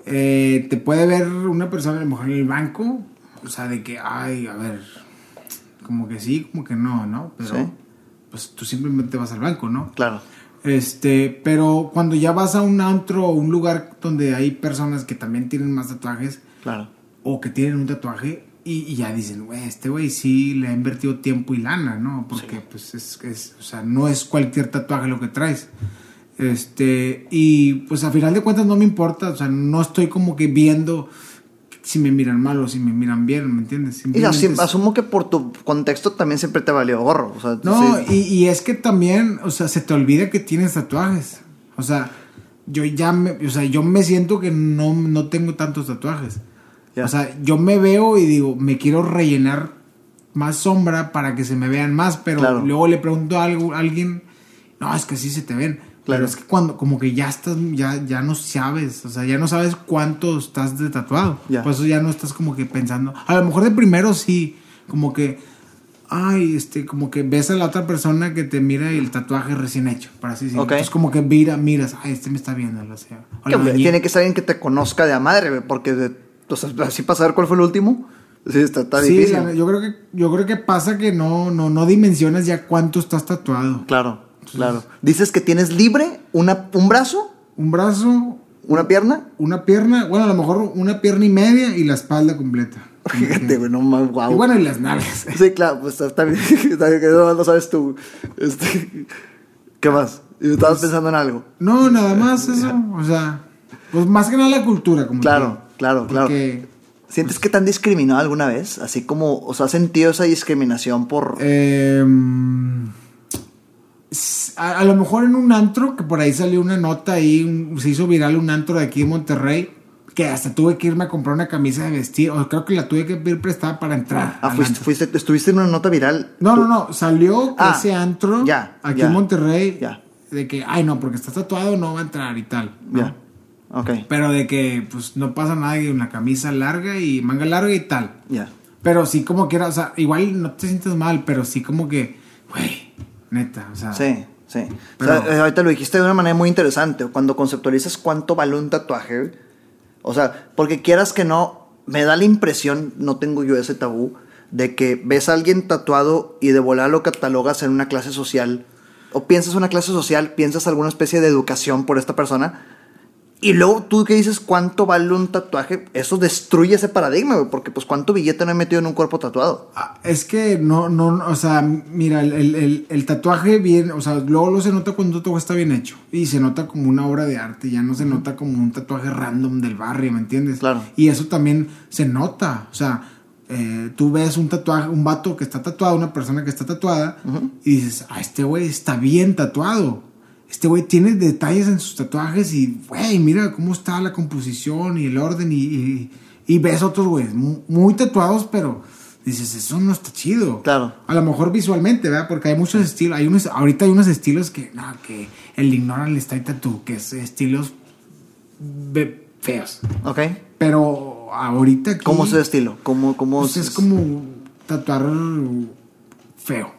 Speaker 2: eh, te puede ver una persona a lo mejor en el banco, o sea, de que, ay, a ver, como que sí, como que no, ¿no? Pero,
Speaker 1: Sí.
Speaker 2: pues tú simplemente vas al banco, ¿no?
Speaker 1: Claro.
Speaker 2: Este, pero cuando ya vas a un antro o un lugar donde hay personas que también tienen más tatuajes,
Speaker 1: Claro.
Speaker 2: o que tienen un tatuaje y, y ya dicen, güey, este güey sí le ha invertido tiempo y lana, ¿no? Porque pues es, es, o sea, no es cualquier tatuaje lo que traes. Este, y pues a final de cuentas no me importa, o sea, no estoy como que viendo si me miran mal o si me miran bien, ¿me entiendes?
Speaker 1: Y así-
Speaker 2: es-
Speaker 1: asumo que por tu contexto también siempre te valió gorro. O sea,
Speaker 2: No,
Speaker 1: sí.
Speaker 2: y, y es que también, o sea, se te olvida que tienes tatuajes. O sea, yo ya me, o sea, yo me siento que no, no tengo tantos tatuajes. O sea, yo me veo y digo, me quiero rellenar más sombra para que se me vean más, pero
Speaker 1: Claro.
Speaker 2: luego le pregunto a, algo, a alguien, no, es que sí se te ven.
Speaker 1: Claro.
Speaker 2: Pero es que cuando, como que ya estás, ya, ya no sabes, o sea, ya no sabes cuánto estás de tatuado.
Speaker 1: Ya.
Speaker 2: Por eso ya no estás como que pensando. A lo mejor de primero sí, como que, ay, este, como que ves a la otra persona que te mira y el tatuaje recién hecho, para así decirlo.
Speaker 1: Ok.
Speaker 2: Entonces como que mira, miras, ay, este me está viendo, o sea.
Speaker 1: Que, tiene que ser alguien que te conozca de a madre, porque de, o sea, así para saber cuál fue el último. Sí, está, está
Speaker 2: Sí,
Speaker 1: difícil.
Speaker 2: la- yo creo que yo creo que pasa que no no no dimensionas ya cuánto estás tatuado.
Speaker 1: Claro, claro. Dices que tienes libre una, un brazo,
Speaker 2: Un brazo,
Speaker 1: una pierna.
Speaker 2: una pierna, bueno, a lo mejor una pierna y media y la espalda completa.
Speaker 1: Fíjate, güey, no más, wow.
Speaker 2: Y bueno, y las nalgas.
Speaker 1: Sí, claro, pues está, bien, que no lo sabes tú. Este, ¿Qué más? Estabas pensando en algo.
Speaker 2: No, nada más eso, o sea, pues más que nada la cultura como
Speaker 1: Claro, claro, claro. ¿Sientes que te han discriminado alguna vez? Así como, o sea, ¿has sentido esa discriminación por...
Speaker 2: eh, s- a, a lo mejor en un antro, que por ahí salió una nota ahí, un- se hizo viral un antro de aquí en Monterrey, que hasta tuve que irme a comprar una camisa de vestir, o creo que la tuve que pedir prestada para entrar.
Speaker 1: Ah, fuiste, fuiste, estuviste en una nota viral.
Speaker 2: No,
Speaker 1: Tú-
Speaker 2: no, no, salió
Speaker 1: Ah,
Speaker 2: ese antro
Speaker 1: ya,
Speaker 2: aquí
Speaker 1: ya,
Speaker 2: en Monterrey
Speaker 1: ya.
Speaker 2: de que, ay no, porque está tatuado no va a entrar y tal. ¿no?
Speaker 1: Ya, ok,
Speaker 2: Pero de que pues no pasa nada que una camisa larga y manga larga y tal.
Speaker 1: ya.
Speaker 2: Pero sí como que era, o sea, igual no te sientes mal, pero sí como que, güey, neta, o sea.
Speaker 1: Sí, sí.
Speaker 2: Pero-
Speaker 1: o sea, eh, ahorita lo dijiste de una manera muy interesante. Cuando conceptualizas cuánto vale un tatuaje, o sea, porque quieras que no, me da la impresión, no tengo yo ese tabú, de que ves a alguien tatuado y de volar lo catalogas en una clase social, o piensas una clase social, piensas alguna especie de educación por esta persona, y luego tú que dices cuánto vale un tatuaje, eso destruye ese paradigma, güey, porque pues cuánto billete no he metido en un cuerpo tatuado.
Speaker 2: Ah, Es que no, no, o sea, mira, el, el- el- el tatuaje bien, o sea, luego lo se nota cuando un tatuaje está bien hecho. Y se nota como una obra de arte, ya no se nota como un tatuaje random del barrio, ¿me entiendes?
Speaker 1: Claro.
Speaker 2: Y eso también se nota, o sea, eh, tú ves un tatuaje, un vato que está tatuado, una persona que está tatuada, y dices, ah, este güey está bien tatuado. Este güey tiene detalles en sus tatuajes y, güey, mira cómo está la composición y el orden y, y, y ves otros güeyes mu- muy, tatuados, pero dices, eso no está chido.
Speaker 1: Claro.
Speaker 2: A lo mejor visualmente, ¿verdad? Porque hay muchos estilos, hay unos, ahorita hay unos estilos que, no, que el ignoran style tattoo, que es estilos feos.
Speaker 1: ¿Ok?
Speaker 2: Pero ahorita aquí,
Speaker 1: ¿Cómo es ese estilo? ¿Cómo, cómo
Speaker 2: pues es como tatuar feo.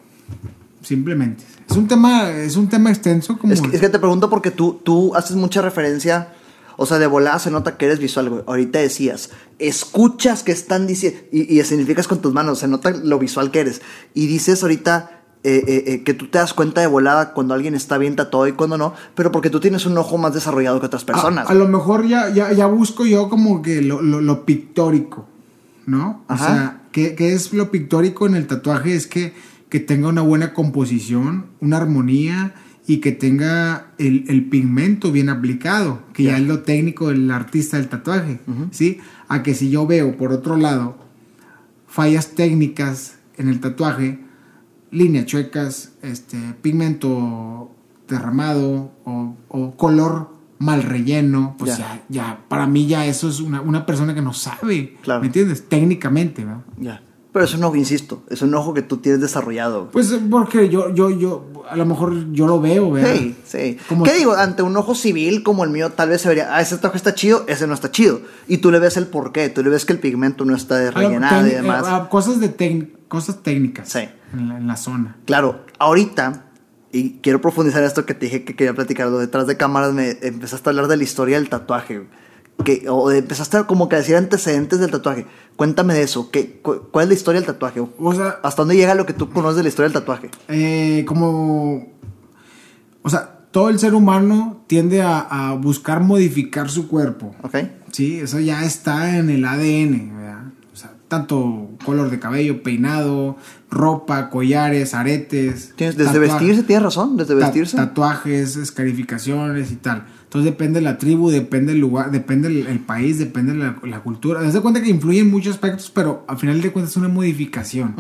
Speaker 2: Simplemente. Es un tema, es un tema extenso como.
Speaker 1: Es que, es que te pregunto porque tú, tú haces mucha referencia, o sea, de volada se nota que eres visual, güey. Ahorita decías, escuchas que están diciendo, y, y significas con tus manos, se nota lo visual que eres. Y dices ahorita eh, eh, eh, que tú te das cuenta de volada cuando alguien está bien tatuado y cuando no, pero porque tú tienes un ojo más desarrollado que otras personas.
Speaker 2: A, a lo mejor ya, ya, ya busco yo como que lo, lo- lo pictórico, ¿no?
Speaker 1: Ajá.
Speaker 2: O sea, ¿qué, qué es lo pictórico en el tatuaje? Es que, que tenga una buena composición, una armonía y que tenga el, el pigmento bien aplicado, que ya.
Speaker 1: Ya.
Speaker 2: es lo técnico del artista del tatuaje, ¿sí? A que si yo veo, por otro lado, fallas técnicas en el tatuaje, líneas chuecas, este, pigmento derramado o, o color mal relleno, pues
Speaker 1: Ya.
Speaker 2: ya. ya, para mí ya eso es una, una persona que no sabe,
Speaker 1: Claro.
Speaker 2: ¿me entiendes? Técnicamente, ¿no?
Speaker 1: Ya. Pero es un ojo, insisto, es un ojo que tú tienes desarrollado. güey.
Speaker 2: Pues porque yo, yo, yo, a lo mejor yo lo veo, ¿verdad?
Speaker 1: Sí, sí.
Speaker 2: Como-
Speaker 1: ¿Qué digo? Ante un ojo civil como el mío, tal vez se vería, ah, ese tatuaje está chido, ese no está chido. Y tú le ves el porqué, tú le ves que el pigmento no está rellenado y demás.
Speaker 2: eh, cosas, de tec- cosas técnicas
Speaker 1: Sí.
Speaker 2: en, la, en la zona.
Speaker 1: Claro, ahorita, y quiero profundizar esto que te dije que quería platicar, lo detrás de cámaras me empezaste a hablar de la historia del tatuaje. Que, o empezaste a como que decir antecedentes del tatuaje. Cuéntame de eso. ¿qué, cu- ¿Cuál es la historia del tatuaje?
Speaker 2: O sea,
Speaker 1: ¿Hasta dónde llega lo que tú conoces de la historia del tatuaje?
Speaker 2: eh, como, o sea, todo el ser humano tiende a, a buscar modificar su cuerpo.
Speaker 1: ¿Ok?
Speaker 2: Sí, eso ya está en el ADN, ¿verdad? O sea, tanto color de cabello, peinado, ropa, collares, aretes.
Speaker 1: ¿Tienes, desde vestirse, tienes razón, desde vestirse.
Speaker 2: tatuajes, escarificaciones y tal. Entonces depende de la tribu, depende del lugar, depende el, el país, depende la, la cultura. Das cuenta que influyen muchos aspectos, pero al final de cuentas es una modificación.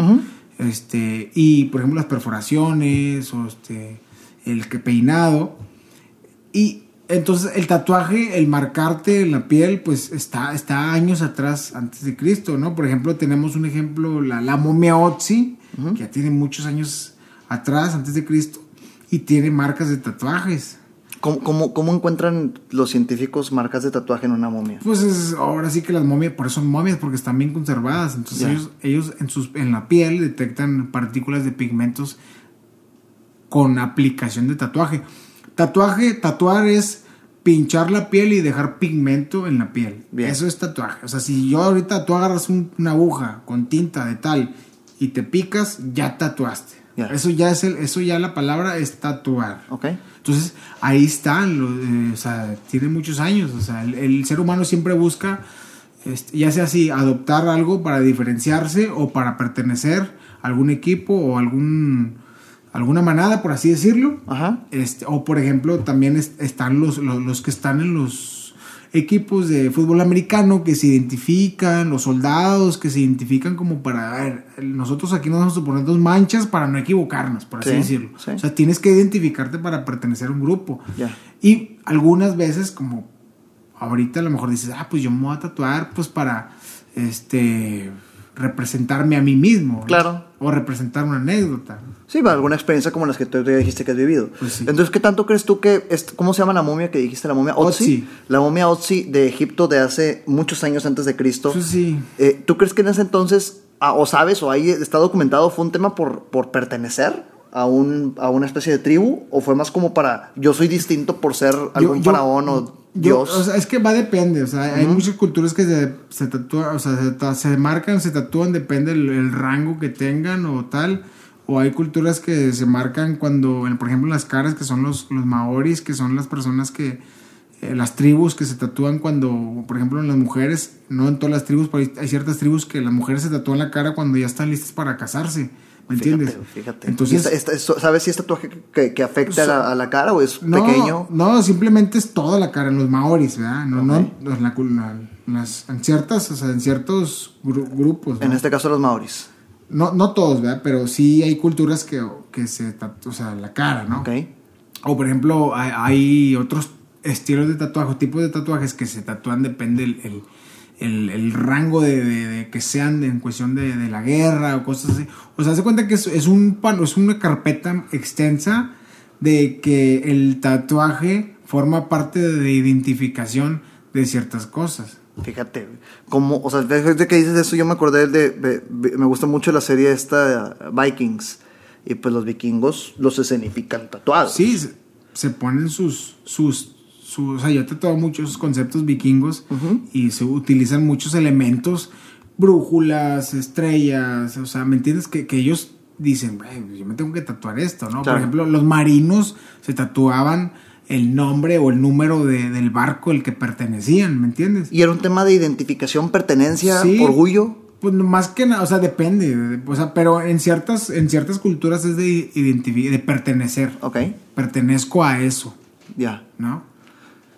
Speaker 2: Este, y por ejemplo las perforaciones o este, el que peinado. Y entonces el tatuaje, el marcarte en la piel, pues está, está años atrás, antes de Cristo, ¿no? Por ejemplo, tenemos un ejemplo, la, la momia Otzi, que ya tiene muchos años atrás, antes de Cristo, y tiene marcas de tatuajes.
Speaker 1: ¿Cómo, cómo, cómo encuentran los científicos marcas de tatuaje en una momia?
Speaker 2: Pues es- ahora sí que las momias, por eso son momias, porque están bien conservadas. Entonces ellos, ellos en, sus, en la piel detectan partículas de pigmentos con aplicación de tatuaje. Tatuaje, tatuar es pinchar la piel y dejar pigmento en la piel.
Speaker 1: Bien.
Speaker 2: Eso es tatuaje. O sea, si yo ahorita tú agarras un- una aguja con tinta de tal y te picas, ya tatuaste.
Speaker 1: Ya.
Speaker 2: Eso ya es el, eso ya la palabra es tatuar.
Speaker 1: ¿Ok?
Speaker 2: Entonces, ahí están, eh, o sea, tiene muchos años, o sea, el, el ser humano siempre busca, este, ya sea así, adoptar algo para diferenciarse o para pertenecer a algún equipo o algún, alguna manada, por así decirlo.
Speaker 1: Ajá.
Speaker 2: Este, o por ejemplo, también es- están los, los, los que están en los equipos de fútbol americano que se identifican, los soldados que se identifican como para, a ver, nosotros aquí nos vamos a poner dos manchas para no equivocarnos, por así
Speaker 1: Sí,
Speaker 2: decirlo.
Speaker 1: sí.
Speaker 2: O sea, tienes que identificarte para pertenecer a un grupo. Y algunas veces, como ahorita a lo mejor dices, ah, pues yo me voy a tatuar pues para, este, representarme a mí mismo. ¿no?
Speaker 1: Claro.
Speaker 2: O representar una anécdota.
Speaker 1: Sí, va, alguna experiencia como las que tú ya dijiste que has vivido.
Speaker 2: Pues sí.
Speaker 1: Entonces, ¿qué tanto crees tú que... es- ¿Cómo se llama la momia que dijiste? La momia Otzi.
Speaker 2: Otzi.
Speaker 1: La momia Otzi de Egipto de hace muchos años antes de Cristo.
Speaker 2: Eso sí.
Speaker 1: Eh, ¿Tú crees que en ese entonces, ah, o sabes, o ahí está documentado, fue un tema por, por pertenecer a, un, a una especie de tribu? ¿O fue más como para yo soy distinto por ser algún
Speaker 2: Yo- yo-
Speaker 1: faraón o
Speaker 2: yo-
Speaker 1: dios?
Speaker 2: o sea, es que va depende. O sea, hay muchas culturas que se, se tatúan, o sea, se, marcan, se tatúan, depende el, el rango que tengan o tal. O hay culturas que se marcan cuando, por ejemplo, las caras, que son los, los maoris, que son las personas que. eh, las tribus que se tatúan cuando, por ejemplo, en las mujeres, no en todas las tribus, pero hay, hay ciertas tribus que las mujeres se tatúan la cara cuando ya están listas para casarse. ¿Me entiendes?
Speaker 1: Fíjate, fíjate.
Speaker 2: Entonces,
Speaker 1: ¿Y esta- esta- ¿Sabes si es tatuaje que, que afecta a, la, a la cara o es
Speaker 2: no,
Speaker 1: pequeño?
Speaker 2: No, simplemente es toda la cara en los maoris, ¿verdad? No,
Speaker 1: Ok.
Speaker 2: no, en, la- en las, en ciertas, o sea, en ciertos gru- grupos.
Speaker 1: En este caso los maoris.
Speaker 2: No, no todos, ¿verdad? Pero sí hay culturas que, que se o sea, la cara, ¿no?
Speaker 1: ¿Ok?
Speaker 2: O por ejemplo, hay, hay otros estilos de tatuaje, tipos de tatuajes que se tatúan, depende el, el, el- el rango de, de- de que sean en cuestión de, de la guerra o cosas así. O sea, se cuenta que es, es un es una carpeta extensa de que el tatuaje forma parte de identificación de ciertas cosas.
Speaker 1: Fíjate, como, o sea, desde que dices eso, yo me acordé de, de- de- me gusta mucho la serie esta Vikings. Y pues los vikingos los escenifican tatuados.
Speaker 2: Sí, se, se ponen sus, sus, o sea, yo he tatuado muchos conceptos vikingos y se utilizan muchos elementos, brújulas, estrellas, o sea, ¿me entiendes? Que, que ellos dicen, "Güey, yo me tengo que tatuar esto, ¿no? Por ejemplo, los marinos se tatuaban el nombre o el número de- del barco al que pertenecían, ¿me entiendes?
Speaker 1: Y era un tema de identificación, pertenencia,
Speaker 2: Sí.
Speaker 1: orgullo.
Speaker 2: Pues más que nada, o sea, depende, de- o sea, pero en ciertas, en ciertas culturas es de de pertenecer,
Speaker 1: Ok,
Speaker 2: pertenezco a eso,
Speaker 1: ya.
Speaker 2: ¿no?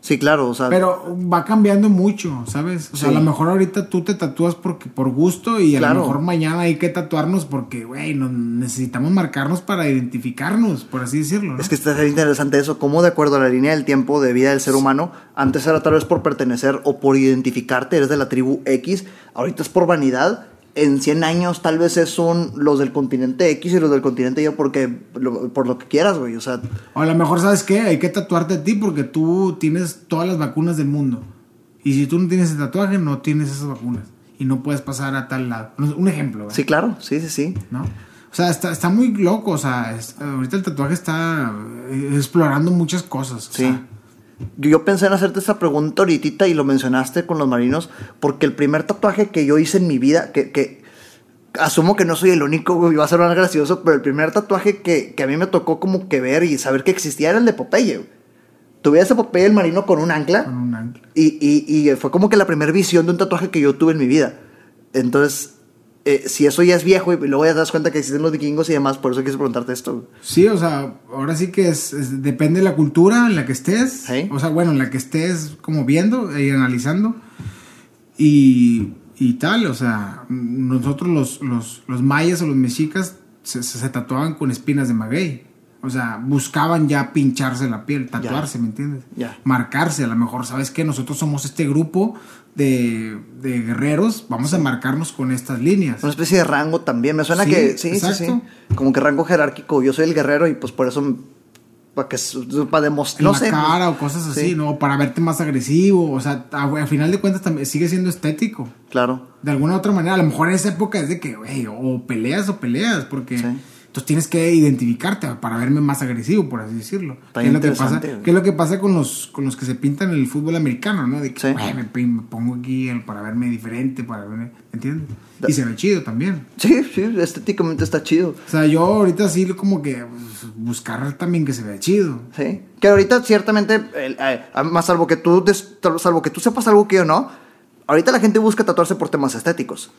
Speaker 1: Sí, claro, o sea,
Speaker 2: Pero va cambiando mucho, ¿sabes? O sea,
Speaker 1: Sí.
Speaker 2: a lo mejor ahorita tú te tatúas porque por gusto y a
Speaker 1: Claro.
Speaker 2: lo mejor mañana hay que tatuarnos porque, güey, necesitamos marcarnos para identificarnos, por así decirlo, ¿no?
Speaker 1: es que está interesante eso, cómo de acuerdo a la línea del tiempo de vida del ser humano, antes era tal vez por pertenecer o por identificarte, eres de la tribu X, ahorita es por vanidad. En 100 años tal vez es son los del continente X y los del continente Y porque lo- por lo que quieras, güey, o sea,
Speaker 2: O a lo mejor, ¿sabes qué? Hay que tatuarte a ti porque tú tienes todas las vacunas del mundo. Y si tú no tienes el tatuaje, no tienes esas vacunas. Y no puedes pasar a tal lado. Un ejemplo, ¿verdad?
Speaker 1: sí, claro, sí, sí, sí.
Speaker 2: ¿no? O sea, está, está muy loco, o sea, es- ahorita el tatuaje está eh, explorando muchas cosas. o
Speaker 1: Sí.
Speaker 2: sea,
Speaker 1: Yo, pensé en hacerte esta pregunta ahorita y lo mencionaste con los marinos, porque el primer tatuaje que yo hice en mi vida, que, que asumo que no soy el único, güey, va a ser más gracioso, pero el primer tatuaje que, que a mí me tocó como que ver y saber que existía era el de Popeye. güey. Tuve ese Popeye el marino con un ancla
Speaker 2: con un ancla.
Speaker 1: y, y, y fue como que la primera visión de un tatuaje que yo tuve en mi vida. Entonces, eh, si eso ya es viejo y luego ya te das cuenta que existen los vikingos y demás, por eso quise preguntarte esto.
Speaker 2: Sí, o sea, ahora sí que es, es- depende de la cultura en la que estés.
Speaker 1: Sí.
Speaker 2: O sea, bueno, en la que estés como viendo y analizando. Y, y tal, o sea, nosotros los, los, los mayas o los mexicas se, se- se tatuaban con espinas de maguey. O sea, buscaban ya pincharse la piel, tatuarse, ¿me entiendes?
Speaker 1: Ya.
Speaker 2: Marcarse, a lo mejor, ¿sabes qué? Nosotros somos este grupo de, de guerreros, vamos a marcarnos con estas líneas.
Speaker 1: Una especie de rango también. Me suena
Speaker 2: Sí,
Speaker 1: que. Sí, sí, sí.
Speaker 2: exacto.
Speaker 1: Como que rango jerárquico. Yo soy el guerrero y pues por eso. Para que para
Speaker 2: en
Speaker 1: demostrar. No
Speaker 2: la
Speaker 1: sé.
Speaker 2: cara o cosas así,
Speaker 1: Sí.
Speaker 2: ¿no? Para verte más agresivo, o sea, a, a final de cuentas también sigue siendo estético.
Speaker 1: Claro.
Speaker 2: De alguna u otra manera, a lo mejor en esa época es de que, güey, o peleas o peleas, porque
Speaker 1: Sí.
Speaker 2: Entonces tienes que identificarte para verme más agresivo, por así decirlo. ¿Qué es, lo que pasa, qué es lo que pasa con los, con los que se pintan en el fútbol americano, ¿no? De que,
Speaker 1: Sí.
Speaker 2: me, me pongo aquí para verme diferente, para verme, ¿me entiendes? Y se ve chido también.
Speaker 1: Sí, sí, estéticamente está chido.
Speaker 2: O sea, yo ahorita sí como que pues, buscar también que se vea chido.
Speaker 1: Sí. Que ahorita ciertamente, el- eh, más salvo que tú des- salvo que tú sepas algo que yo no, ahorita la gente busca tatuarse por temas estéticos.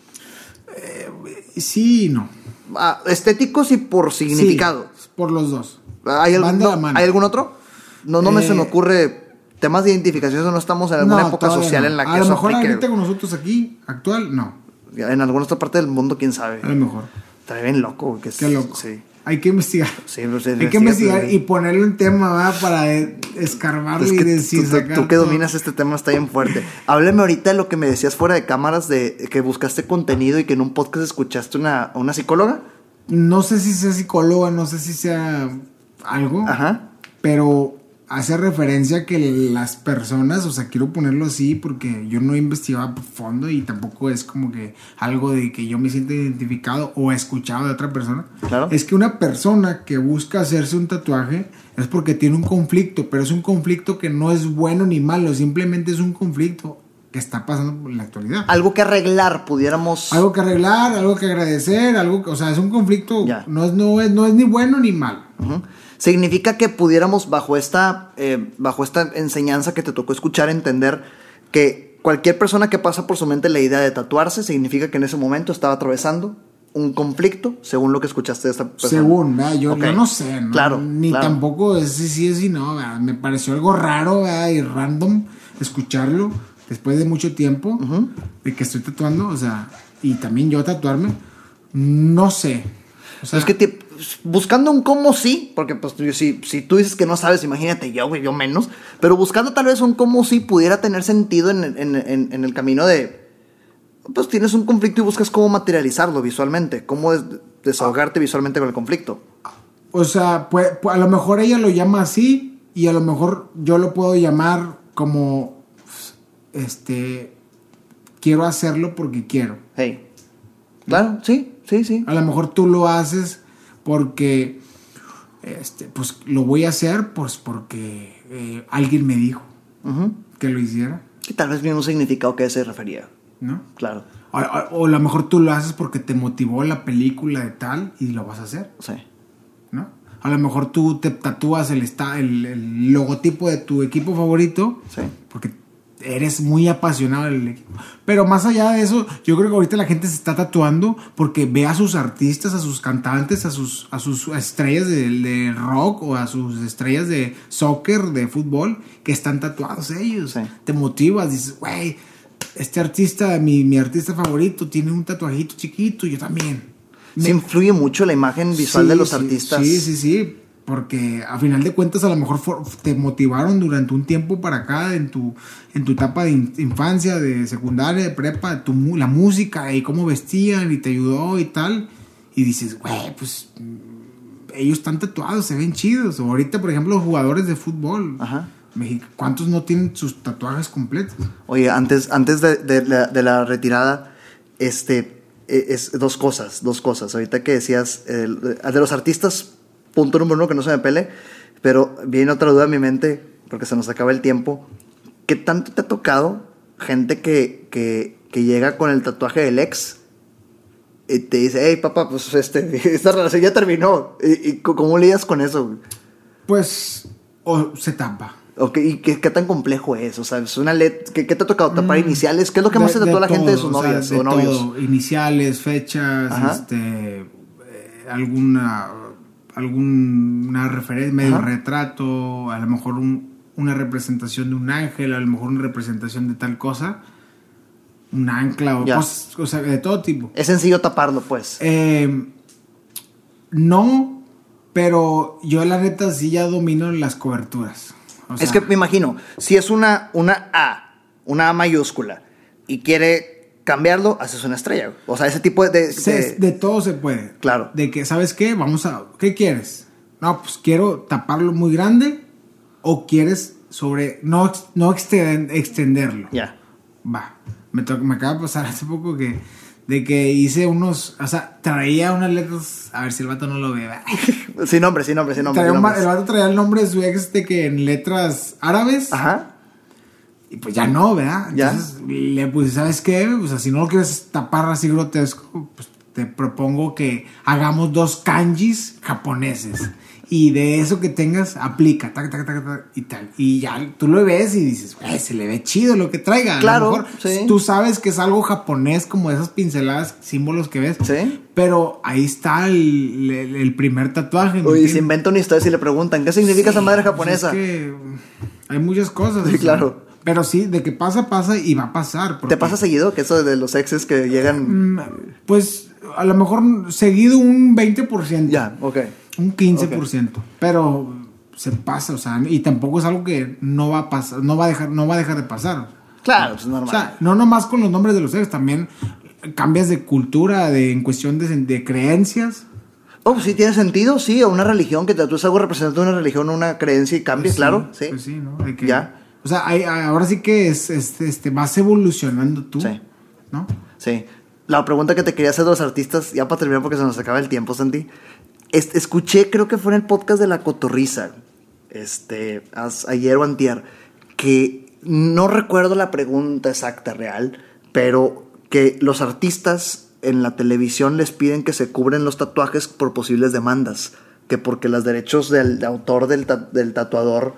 Speaker 2: Sí y no.
Speaker 1: Ah, estéticos y por significado.
Speaker 2: Sí, por los dos.
Speaker 1: ¿Hay, algún, no-. ¿Hay algún otro? No, no me se me
Speaker 2: Eh,
Speaker 1: ocurre temas de identificación, eso no estamos en alguna
Speaker 2: No,
Speaker 1: época social
Speaker 2: no.
Speaker 1: en la que
Speaker 2: A lo mejor
Speaker 1: aplique.
Speaker 2: ahorita con nosotros aquí, actual, no.
Speaker 1: En alguna otra parte del mundo, quién sabe.
Speaker 2: A lo mejor.
Speaker 1: Está bien loco. Que es-
Speaker 2: Qué loco.
Speaker 1: Sí.
Speaker 2: Hay que investigar.
Speaker 1: Sí, pues,
Speaker 2: Hay que
Speaker 1: investiga,
Speaker 2: investigar y ponerlo en tema, ¿verdad? Para eh, escarbarle
Speaker 1: Es
Speaker 2: y
Speaker 1: que
Speaker 2: decir,
Speaker 1: tú, tú-
Speaker 2: sacar
Speaker 1: tú que dominas este tema está bien fuerte. Háblame ahorita de lo que me decías fuera de cámaras de que buscaste contenido y que en un podcast escuchaste una, una psicóloga.
Speaker 2: No sé si sea psicóloga, no sé si sea algo.
Speaker 1: Ajá.
Speaker 2: Pero hace referencia a que las personas, o sea, quiero ponerlo así porque yo no he investigado a fondo y tampoco es como que algo de que yo me sienta identificado o escuchado de otra persona.
Speaker 1: Claro.
Speaker 2: Es que una persona que busca hacerse un tatuaje es porque tiene un conflicto, pero es un conflicto que no es bueno ni malo, simplemente es un conflicto que está pasando en la actualidad.
Speaker 1: Algo que arreglar, pudiéramos.
Speaker 2: Algo que arreglar, algo que agradecer, algo que, o sea, es un conflicto,
Speaker 1: Ya.
Speaker 2: no es, no es, no es ni bueno ni malo.
Speaker 1: Ujú. Significa que pudiéramos, bajo esta, eh, bajo esta enseñanza que te tocó escuchar, entender que cualquier persona que pasa por su mente la idea de tatuarse significa que en ese momento estaba atravesando un conflicto, según lo que escuchaste de esta persona.
Speaker 2: Según, ¿verdad? Yo, no sé, ¿no?
Speaker 1: Claro,
Speaker 2: Ni
Speaker 1: claro.
Speaker 2: tampoco es si sí es si no, ¿verdad? Me pareció algo raro, ¿verdad? Y random escucharlo después de mucho tiempo de que estoy tatuando, o sea, y también yo tatuarme, no sé. O sea,
Speaker 1: es que te- buscando un cómo sí, porque pues si, si tú dices que no sabes, imagínate yo, güey, yo menos, pero buscando tal vez un cómo sí pudiera tener sentido en, en- en- en el camino de, pues tienes un conflicto y buscas cómo materializarlo visualmente, cómo des- desahogarte visualmente con el conflicto.
Speaker 2: O sea, pues, pues, a lo mejor ella lo llama así y a lo mejor yo lo puedo llamar como, este, quiero hacerlo porque quiero.
Speaker 1: Hey. Claro, sí, sí, sí.
Speaker 2: A lo mejor tú lo haces porque, este, pues lo voy a hacer pues porque eh, alguien me dijo que lo hiciera,
Speaker 1: Que tal vez mismo significado que se refería.
Speaker 2: ¿no?
Speaker 1: Claro,
Speaker 2: O, o- o a lo mejor tú lo haces porque te motivó la película de tal y lo vas a hacer,
Speaker 1: sí.
Speaker 2: ¿no? A lo mejor tú te tatúas el, el, el logotipo de tu equipo favorito
Speaker 1: Sí.
Speaker 2: porque eres muy apasionado del equipo. Pero más allá de eso, yo creo que ahorita la gente se está tatuando porque ve a sus artistas, a sus cantantes, a sus, a sus estrellas de, de rock o a sus estrellas de soccer, de fútbol, que están tatuados ellos.
Speaker 1: Sí.
Speaker 2: Te motivas, dices, güey, este artista, mi, mi artista favorito, tiene un tatuajito chiquito, yo también.
Speaker 1: Se influye mucho la imagen visual
Speaker 2: Sí,
Speaker 1: de los
Speaker 2: sí,
Speaker 1: artistas.
Speaker 2: Sí, sí, sí. Porque a final de cuentas a lo mejor te motivaron durante un tiempo para acá en tu, en tu etapa de in- infancia, de secundaria, de prepa, tu, la música y cómo vestían y te ayudó y tal. Y dices, güey, pues mm, ellos están tatuados, se ven chidos. O ahorita, por ejemplo, los jugadores de fútbol.
Speaker 1: Ajá.
Speaker 2: México, ¿Cuántos no tienen sus tatuajes completos?
Speaker 1: Oye, antes, antes de, de la, de la retirada, este, eh, es dos cosas, dos cosas. Ahorita que decías, el- de los artistas, punto número uno, que no se me pele, pero viene otra duda a mi mente, porque se nos acaba el tiempo. ¿Qué tanto te ha tocado gente que, que, que llega con el tatuaje del ex y te dice, hey papá, pues este, esta relación ya terminó? ¿Y, y cómo lidias con eso?
Speaker 2: Pues, o se tapa.
Speaker 1: Ok, ¿Y qué, qué tan complejo es? O sea, es una let ¿qué, qué te ha tocado tapar
Speaker 2: Mm,
Speaker 1: iniciales? ¿Qué es lo que más se tatúa
Speaker 2: de
Speaker 1: la gente de sus
Speaker 2: o sea,
Speaker 1: novias
Speaker 2: de
Speaker 1: o novios?
Speaker 2: todo. Iniciales, fechas,
Speaker 1: Ajá.
Speaker 2: este, eh, alguna, alguna referencia, medio
Speaker 1: Ajá.
Speaker 2: retrato, a lo mejor un- una representación de un ángel, a lo mejor una representación de tal cosa, un ancla o
Speaker 1: Ya.
Speaker 2: cosas, o sea, de todo tipo.
Speaker 1: Es sencillo taparlo, pues.
Speaker 2: Eh, no, pero yo la neta sí ya domino las coberturas. O
Speaker 1: es que me imagino, si es una, una A, una A mayúscula, y quiere cambiarlo, haces una estrella. O sea, ese tipo de... de-
Speaker 2: Se-
Speaker 1: de-
Speaker 2: todo se puede.
Speaker 1: Claro.
Speaker 2: De que, ¿sabes qué? Vamos a. ¿Qué quieres? No, pues quiero taparlo muy grande. O quieres sobre. No, no extend- extenderlo.
Speaker 1: Ya.
Speaker 2: Va. Me, to- me acaba de pasar hace poco que. De que hice unos. O sea, traía unas letras. A ver si el vato no lo ve.
Speaker 1: Sin nombre, sin nombre, sin nombre.
Speaker 2: Traía
Speaker 1: sin
Speaker 2: un ma-
Speaker 1: nombres.
Speaker 2: el vato traía el nombre de su ex de que en letras árabes.
Speaker 1: Ajá.
Speaker 2: Y pues ya no, ¿verdad?
Speaker 1: Ya.
Speaker 2: Entonces le puse, ¿sabes qué? O sea, si no lo quieres tapar así grotesco, pues te propongo que hagamos dos kanjis japoneses. Y de eso que tengas, aplica, tac, tac, tac, tac, y tal. Y ya tú lo ves y dices, "Güey, se le ve chido lo que traiga. A lo
Speaker 1: Claro,
Speaker 2: mejor
Speaker 1: sí.
Speaker 2: Tú sabes que es algo japonés, como esas pinceladas, símbolos que ves.
Speaker 1: Sí.
Speaker 2: Pero ahí está el, el- el primer tatuaje. ¿me
Speaker 1: Uy, se inventa una historia y le preguntan, ¿qué significa esa madre
Speaker 2: Pues
Speaker 1: japonesa?
Speaker 2: es que hay muchas cosas.
Speaker 1: Sí, claro.
Speaker 2: Pero sí, de que pasa, pasa y va a pasar. porque,
Speaker 1: ¿Te pasa seguido que eso de los exes que llegan...
Speaker 2: mm, Pues a lo mejor seguido un 20%.
Speaker 1: Ya, ok.
Speaker 2: Un 15%. Pero se pasa, o sea, y tampoco es algo que no va a pasar, no va a dejar, no va a dejar de pasar.
Speaker 1: Claro, pues es normal.
Speaker 2: O sea, no nomás con los nombres de los ex, también cambias de cultura, de, en cuestión de, de creencias.
Speaker 1: Oh, sí, tiene sentido, sí, o una religión, que tú es algo representante de una religión una creencia y cambia,
Speaker 2: Pues
Speaker 1: claro, sí.
Speaker 2: Pues sí, ¿no? De que-
Speaker 1: Ya.
Speaker 2: O sea, hay- ahora sí que es, es- este, vas evolucionando tú.
Speaker 1: Sí.
Speaker 2: ¿No?
Speaker 1: Sí. La pregunta que te quería hacer de los artistas, ya para terminar porque se nos acaba el tiempo, Santi. Es- escuché, creo que fue en el podcast de La Cotorriza, este, as- ayer o antier, que no recuerdo la pregunta exacta real, pero que los artistas en la televisión les piden que se cubren los tatuajes por posibles demandas, que porque los derechos del de autor del, ta- del tatuador,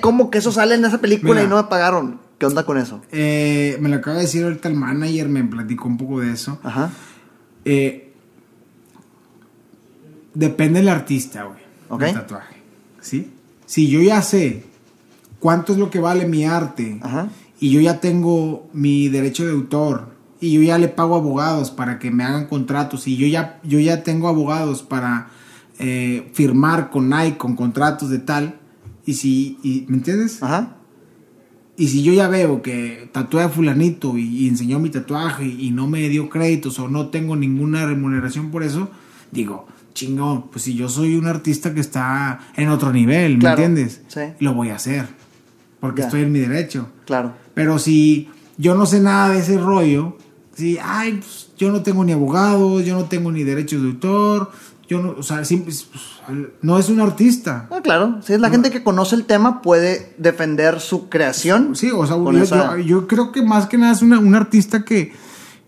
Speaker 1: ¿cómo que eso sale en esa película
Speaker 2: Mira.
Speaker 1: y no me pagaron? ¿Qué onda con eso?
Speaker 2: Eh, me lo acaba de decir ahorita el manager, me platicó un poco de eso.
Speaker 1: Ajá.
Speaker 2: Eh, depende del artista, güey.
Speaker 1: Ok.
Speaker 2: tatuaje. ¿Sí? Si yo ya sé cuánto es lo que vale mi arte
Speaker 1: Ajá.
Speaker 2: y yo ya tengo mi derecho de autor y yo ya le pago abogados para que me hagan contratos y yo ya, yo ya tengo abogados para eh, firmar con Nike con contratos de tal y si, y- ¿me entiendes?
Speaker 1: Ajá.
Speaker 2: Y si yo ya veo que tatué a fulanito y, y enseñó mi tatuaje y no me dio créditos o no tengo ninguna remuneración por eso, digo, chingón, pues si yo soy un artista que está en otro nivel, ¿me
Speaker 1: Claro,
Speaker 2: entiendes?
Speaker 1: sí.
Speaker 2: Lo voy a hacer, porque
Speaker 1: Ya.
Speaker 2: estoy en mi derecho.
Speaker 1: Claro.
Speaker 2: Pero si yo no sé nada de ese rollo, si, ay, pues, yo no tengo ni abogados, yo no tengo ni derechos de autor, yo no, o sea, sí, pues, no es un artista.
Speaker 1: Ah, claro. Si es la gente que conoce el tema, puede defender su creación.
Speaker 2: Sí, o sea, yo,
Speaker 1: esa-
Speaker 2: yo- yo creo que más que nada es una- un artista que,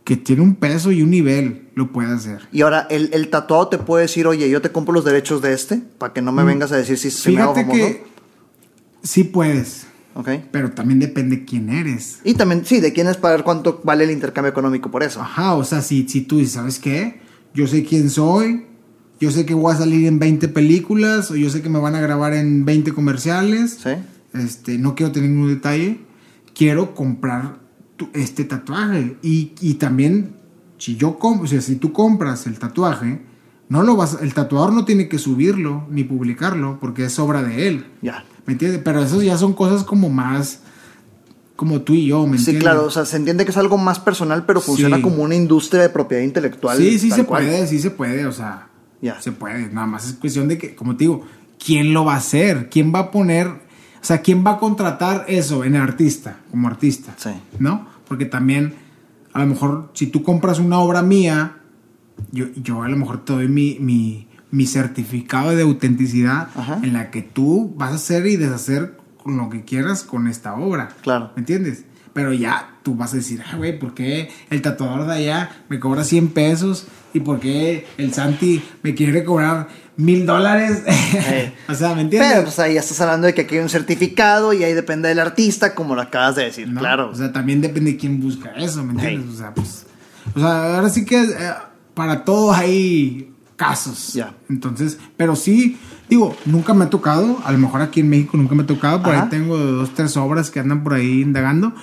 Speaker 2: que tiene un peso y un nivel, lo puede hacer.
Speaker 1: Y ahora, el, el tatuado te puede decir, oye, yo te compro los derechos de este, para que no me vengas a decir si, si me hago
Speaker 2: Mm. Fíjate
Speaker 1: famoso.
Speaker 2: que sí puedes,
Speaker 1: Ok.
Speaker 2: pero también depende quién eres.
Speaker 1: Y también, sí, de quién es pagar cuánto vale el intercambio económico por eso.
Speaker 2: Ajá, o sea, si, si tú dices, ¿sabes qué? Yo sé quién soy, yo sé que voy a salir en 20 películas, o yo sé que me van a grabar en 20 comerciales,
Speaker 1: Sí.
Speaker 2: este, no quiero tener ningún detalle, quiero comprar tu- este tatuaje. Y, y también, si yo com- o sea, si tú compras el tatuaje, no lo vas, el tatuador no tiene que subirlo ni publicarlo, porque es obra de él.
Speaker 1: Ya.
Speaker 2: ¿Me entiendes? Pero eso ya son cosas como más, como tú y yo, ¿me
Speaker 1: Sí,
Speaker 2: entiendes?
Speaker 1: claro. O sea, se entiende que es algo más personal, pero funciona
Speaker 2: Sí.
Speaker 1: como una industria de propiedad intelectual.
Speaker 2: Sí, sí se
Speaker 1: cual.
Speaker 2: puede, sí se puede, o sea,
Speaker 1: Ya.
Speaker 2: se puede. Nada más es cuestión de que, como te digo, ¿quién lo va a hacer? ¿Quién va a poner, o sea, quién va a contratar eso en el artista, como artista?
Speaker 1: Sí.
Speaker 2: ¿No? Porque también, a lo mejor, si tú compras una obra mía, yo, yo a lo mejor te doy mi, mi, mi certificado de autenticidad
Speaker 1: Ajá.
Speaker 2: en la que tú vas a hacer y deshacer con lo que quieras con esta obra.
Speaker 1: Claro.
Speaker 2: ¿Me entiendes? Pero ya tú vas a decir, ah, güey, ¿por qué el tatuador de allá me cobra 100 pesos? ¿Y por qué el Santi me quiere cobrar mil dólares?
Speaker 1: Eh.
Speaker 2: o sea, ¿me entiendes?
Speaker 1: Pero pues ahí ya estás hablando de que aquí hay un certificado y ahí depende del artista, como lo acabas de decir,
Speaker 2: ¿no?
Speaker 1: claro.
Speaker 2: O sea, también depende de quién busca eso, ¿me entiendes? O sea, pues. O sea, ahora sí que eh, para todo hay casos.
Speaker 1: Ya.
Speaker 2: Entonces, pero sí, digo, nunca me ha tocado. A lo mejor aquí en México nunca me ha tocado. Por
Speaker 1: Ajá.
Speaker 2: ahí tengo dos, tres obras que andan por ahí indagando.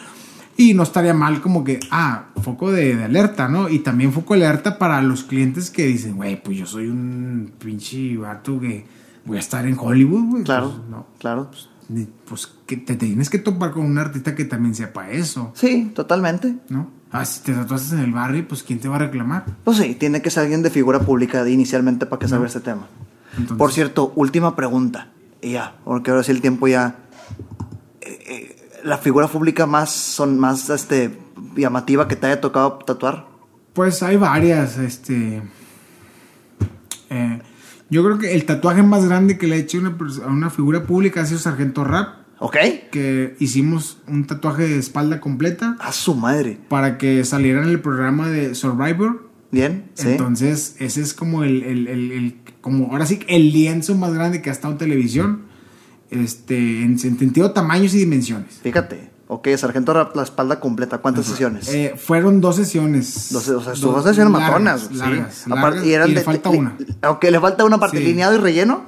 Speaker 2: Y no estaría mal como que, ah, foco de, de alerta, ¿no? Y también foco de alerta para los clientes que dicen, güey, pues yo soy un pinche vato que voy a estar en Hollywood, güey.
Speaker 1: Claro,
Speaker 2: Pues, no.
Speaker 1: claro.
Speaker 2: Ni- Pues que te tienes que topar con un artista que también sepa eso,
Speaker 1: Sí, totalmente.
Speaker 2: ¿no? Ah, si te tatuaste en el barrio, pues ¿quién te va a reclamar?
Speaker 1: Pues sí, tiene que ser alguien de figura pública inicialmente para que salga este tema.
Speaker 2: Entonces-
Speaker 1: Por cierto, última pregunta. Y ya, porque ahora sí el tiempo ya. eh, eh, la figura pública más, son más este, llamativa que te haya tocado tatuar.
Speaker 2: Pues hay varias, este... eh, yo creo que el tatuaje más grande que le he hecho a una, a una figura pública ha sido Sargento Rap,
Speaker 1: ¿Ok?
Speaker 2: que hicimos un tatuaje de espalda completa
Speaker 1: A su madre.
Speaker 2: para que saliera en el programa de Survivor.
Speaker 1: Bien, sí.
Speaker 2: Entonces, ese es como el, el- el- el- como ahora sí, el lienzo más grande que ha estado en televisión, este, en sentido tamaños y dimensiones.
Speaker 1: Fíjate. Ok, Sargento Rap, la espalda completa. ¿Cuántas sesiones?
Speaker 2: Eh, fueron dos sesiones.
Speaker 1: Dos- o sea, sus dos sesiones
Speaker 2: largas,
Speaker 1: matonas. sí.
Speaker 2: Largas,
Speaker 1: Aparte-
Speaker 2: largas,
Speaker 1: y eran
Speaker 2: y le
Speaker 1: de-
Speaker 2: falta una.
Speaker 1: Aunque le falta una parte,
Speaker 2: Sí.
Speaker 1: lineado y relleno.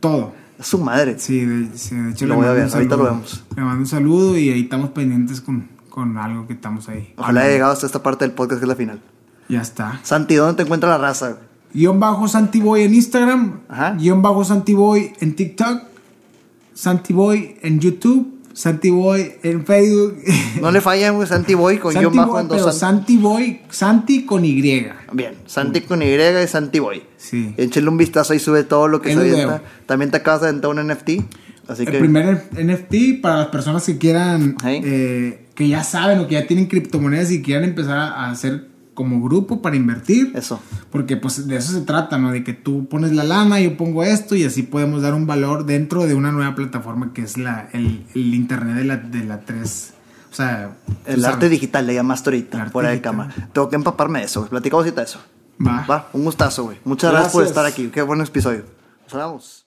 Speaker 2: Todo.
Speaker 1: Su madre.
Speaker 2: Sí, de, sí, de hecho
Speaker 1: Lo voy a ver, ahorita lo vemos.
Speaker 2: Le mando un saludo y ahí estamos pendientes con, con algo que estamos ahí.
Speaker 1: Ojalá haya llegado hasta esta parte del podcast que es la final.
Speaker 2: Ya está.
Speaker 1: Santi, ¿dónde te encuentra la raza?
Speaker 2: Guión bajo Santiboy en Instagram.
Speaker 1: Ajá.
Speaker 2: Guión bajo Santiboy en TikTok. Santiboy en YouTube. Santiboy en Facebook.
Speaker 1: No le fallan, güey, Santi Boy con
Speaker 2: Santi
Speaker 1: bajo
Speaker 2: Boy,
Speaker 1: en dos
Speaker 2: pero
Speaker 1: Santi.
Speaker 2: Santi Boy, Santi con Y.
Speaker 1: Bien, Santi con Y y Santi Boy.
Speaker 2: Sí.
Speaker 1: Échale un vistazo y sube todo lo que se avienta. También te acabas de aventar un NFT. Así
Speaker 2: El
Speaker 1: que.
Speaker 2: primer NFT para las personas que quieran,
Speaker 1: Ahí.
Speaker 2: eh, que ya saben o que ya tienen criptomonedas y quieran empezar a hacer como grupo para invertir.
Speaker 1: Eso.
Speaker 2: Porque pues de eso se trata, ¿no? De que tú pones la lana, yo pongo esto y así podemos dar un valor dentro de una nueva plataforma que es la, el, el internet de la, de la 3. O sea,
Speaker 1: El
Speaker 2: sabes.
Speaker 1: arte digital le llamaste ahorita, fuera de cama. Tengo que empaparme de eso, güey. Platicamos ahorita de eso.
Speaker 2: Va.
Speaker 1: Va, un gustazo, güey. Muchas gracias por
Speaker 2: Gracias.
Speaker 1: estar aquí. Qué buen episodio. Nos vemos.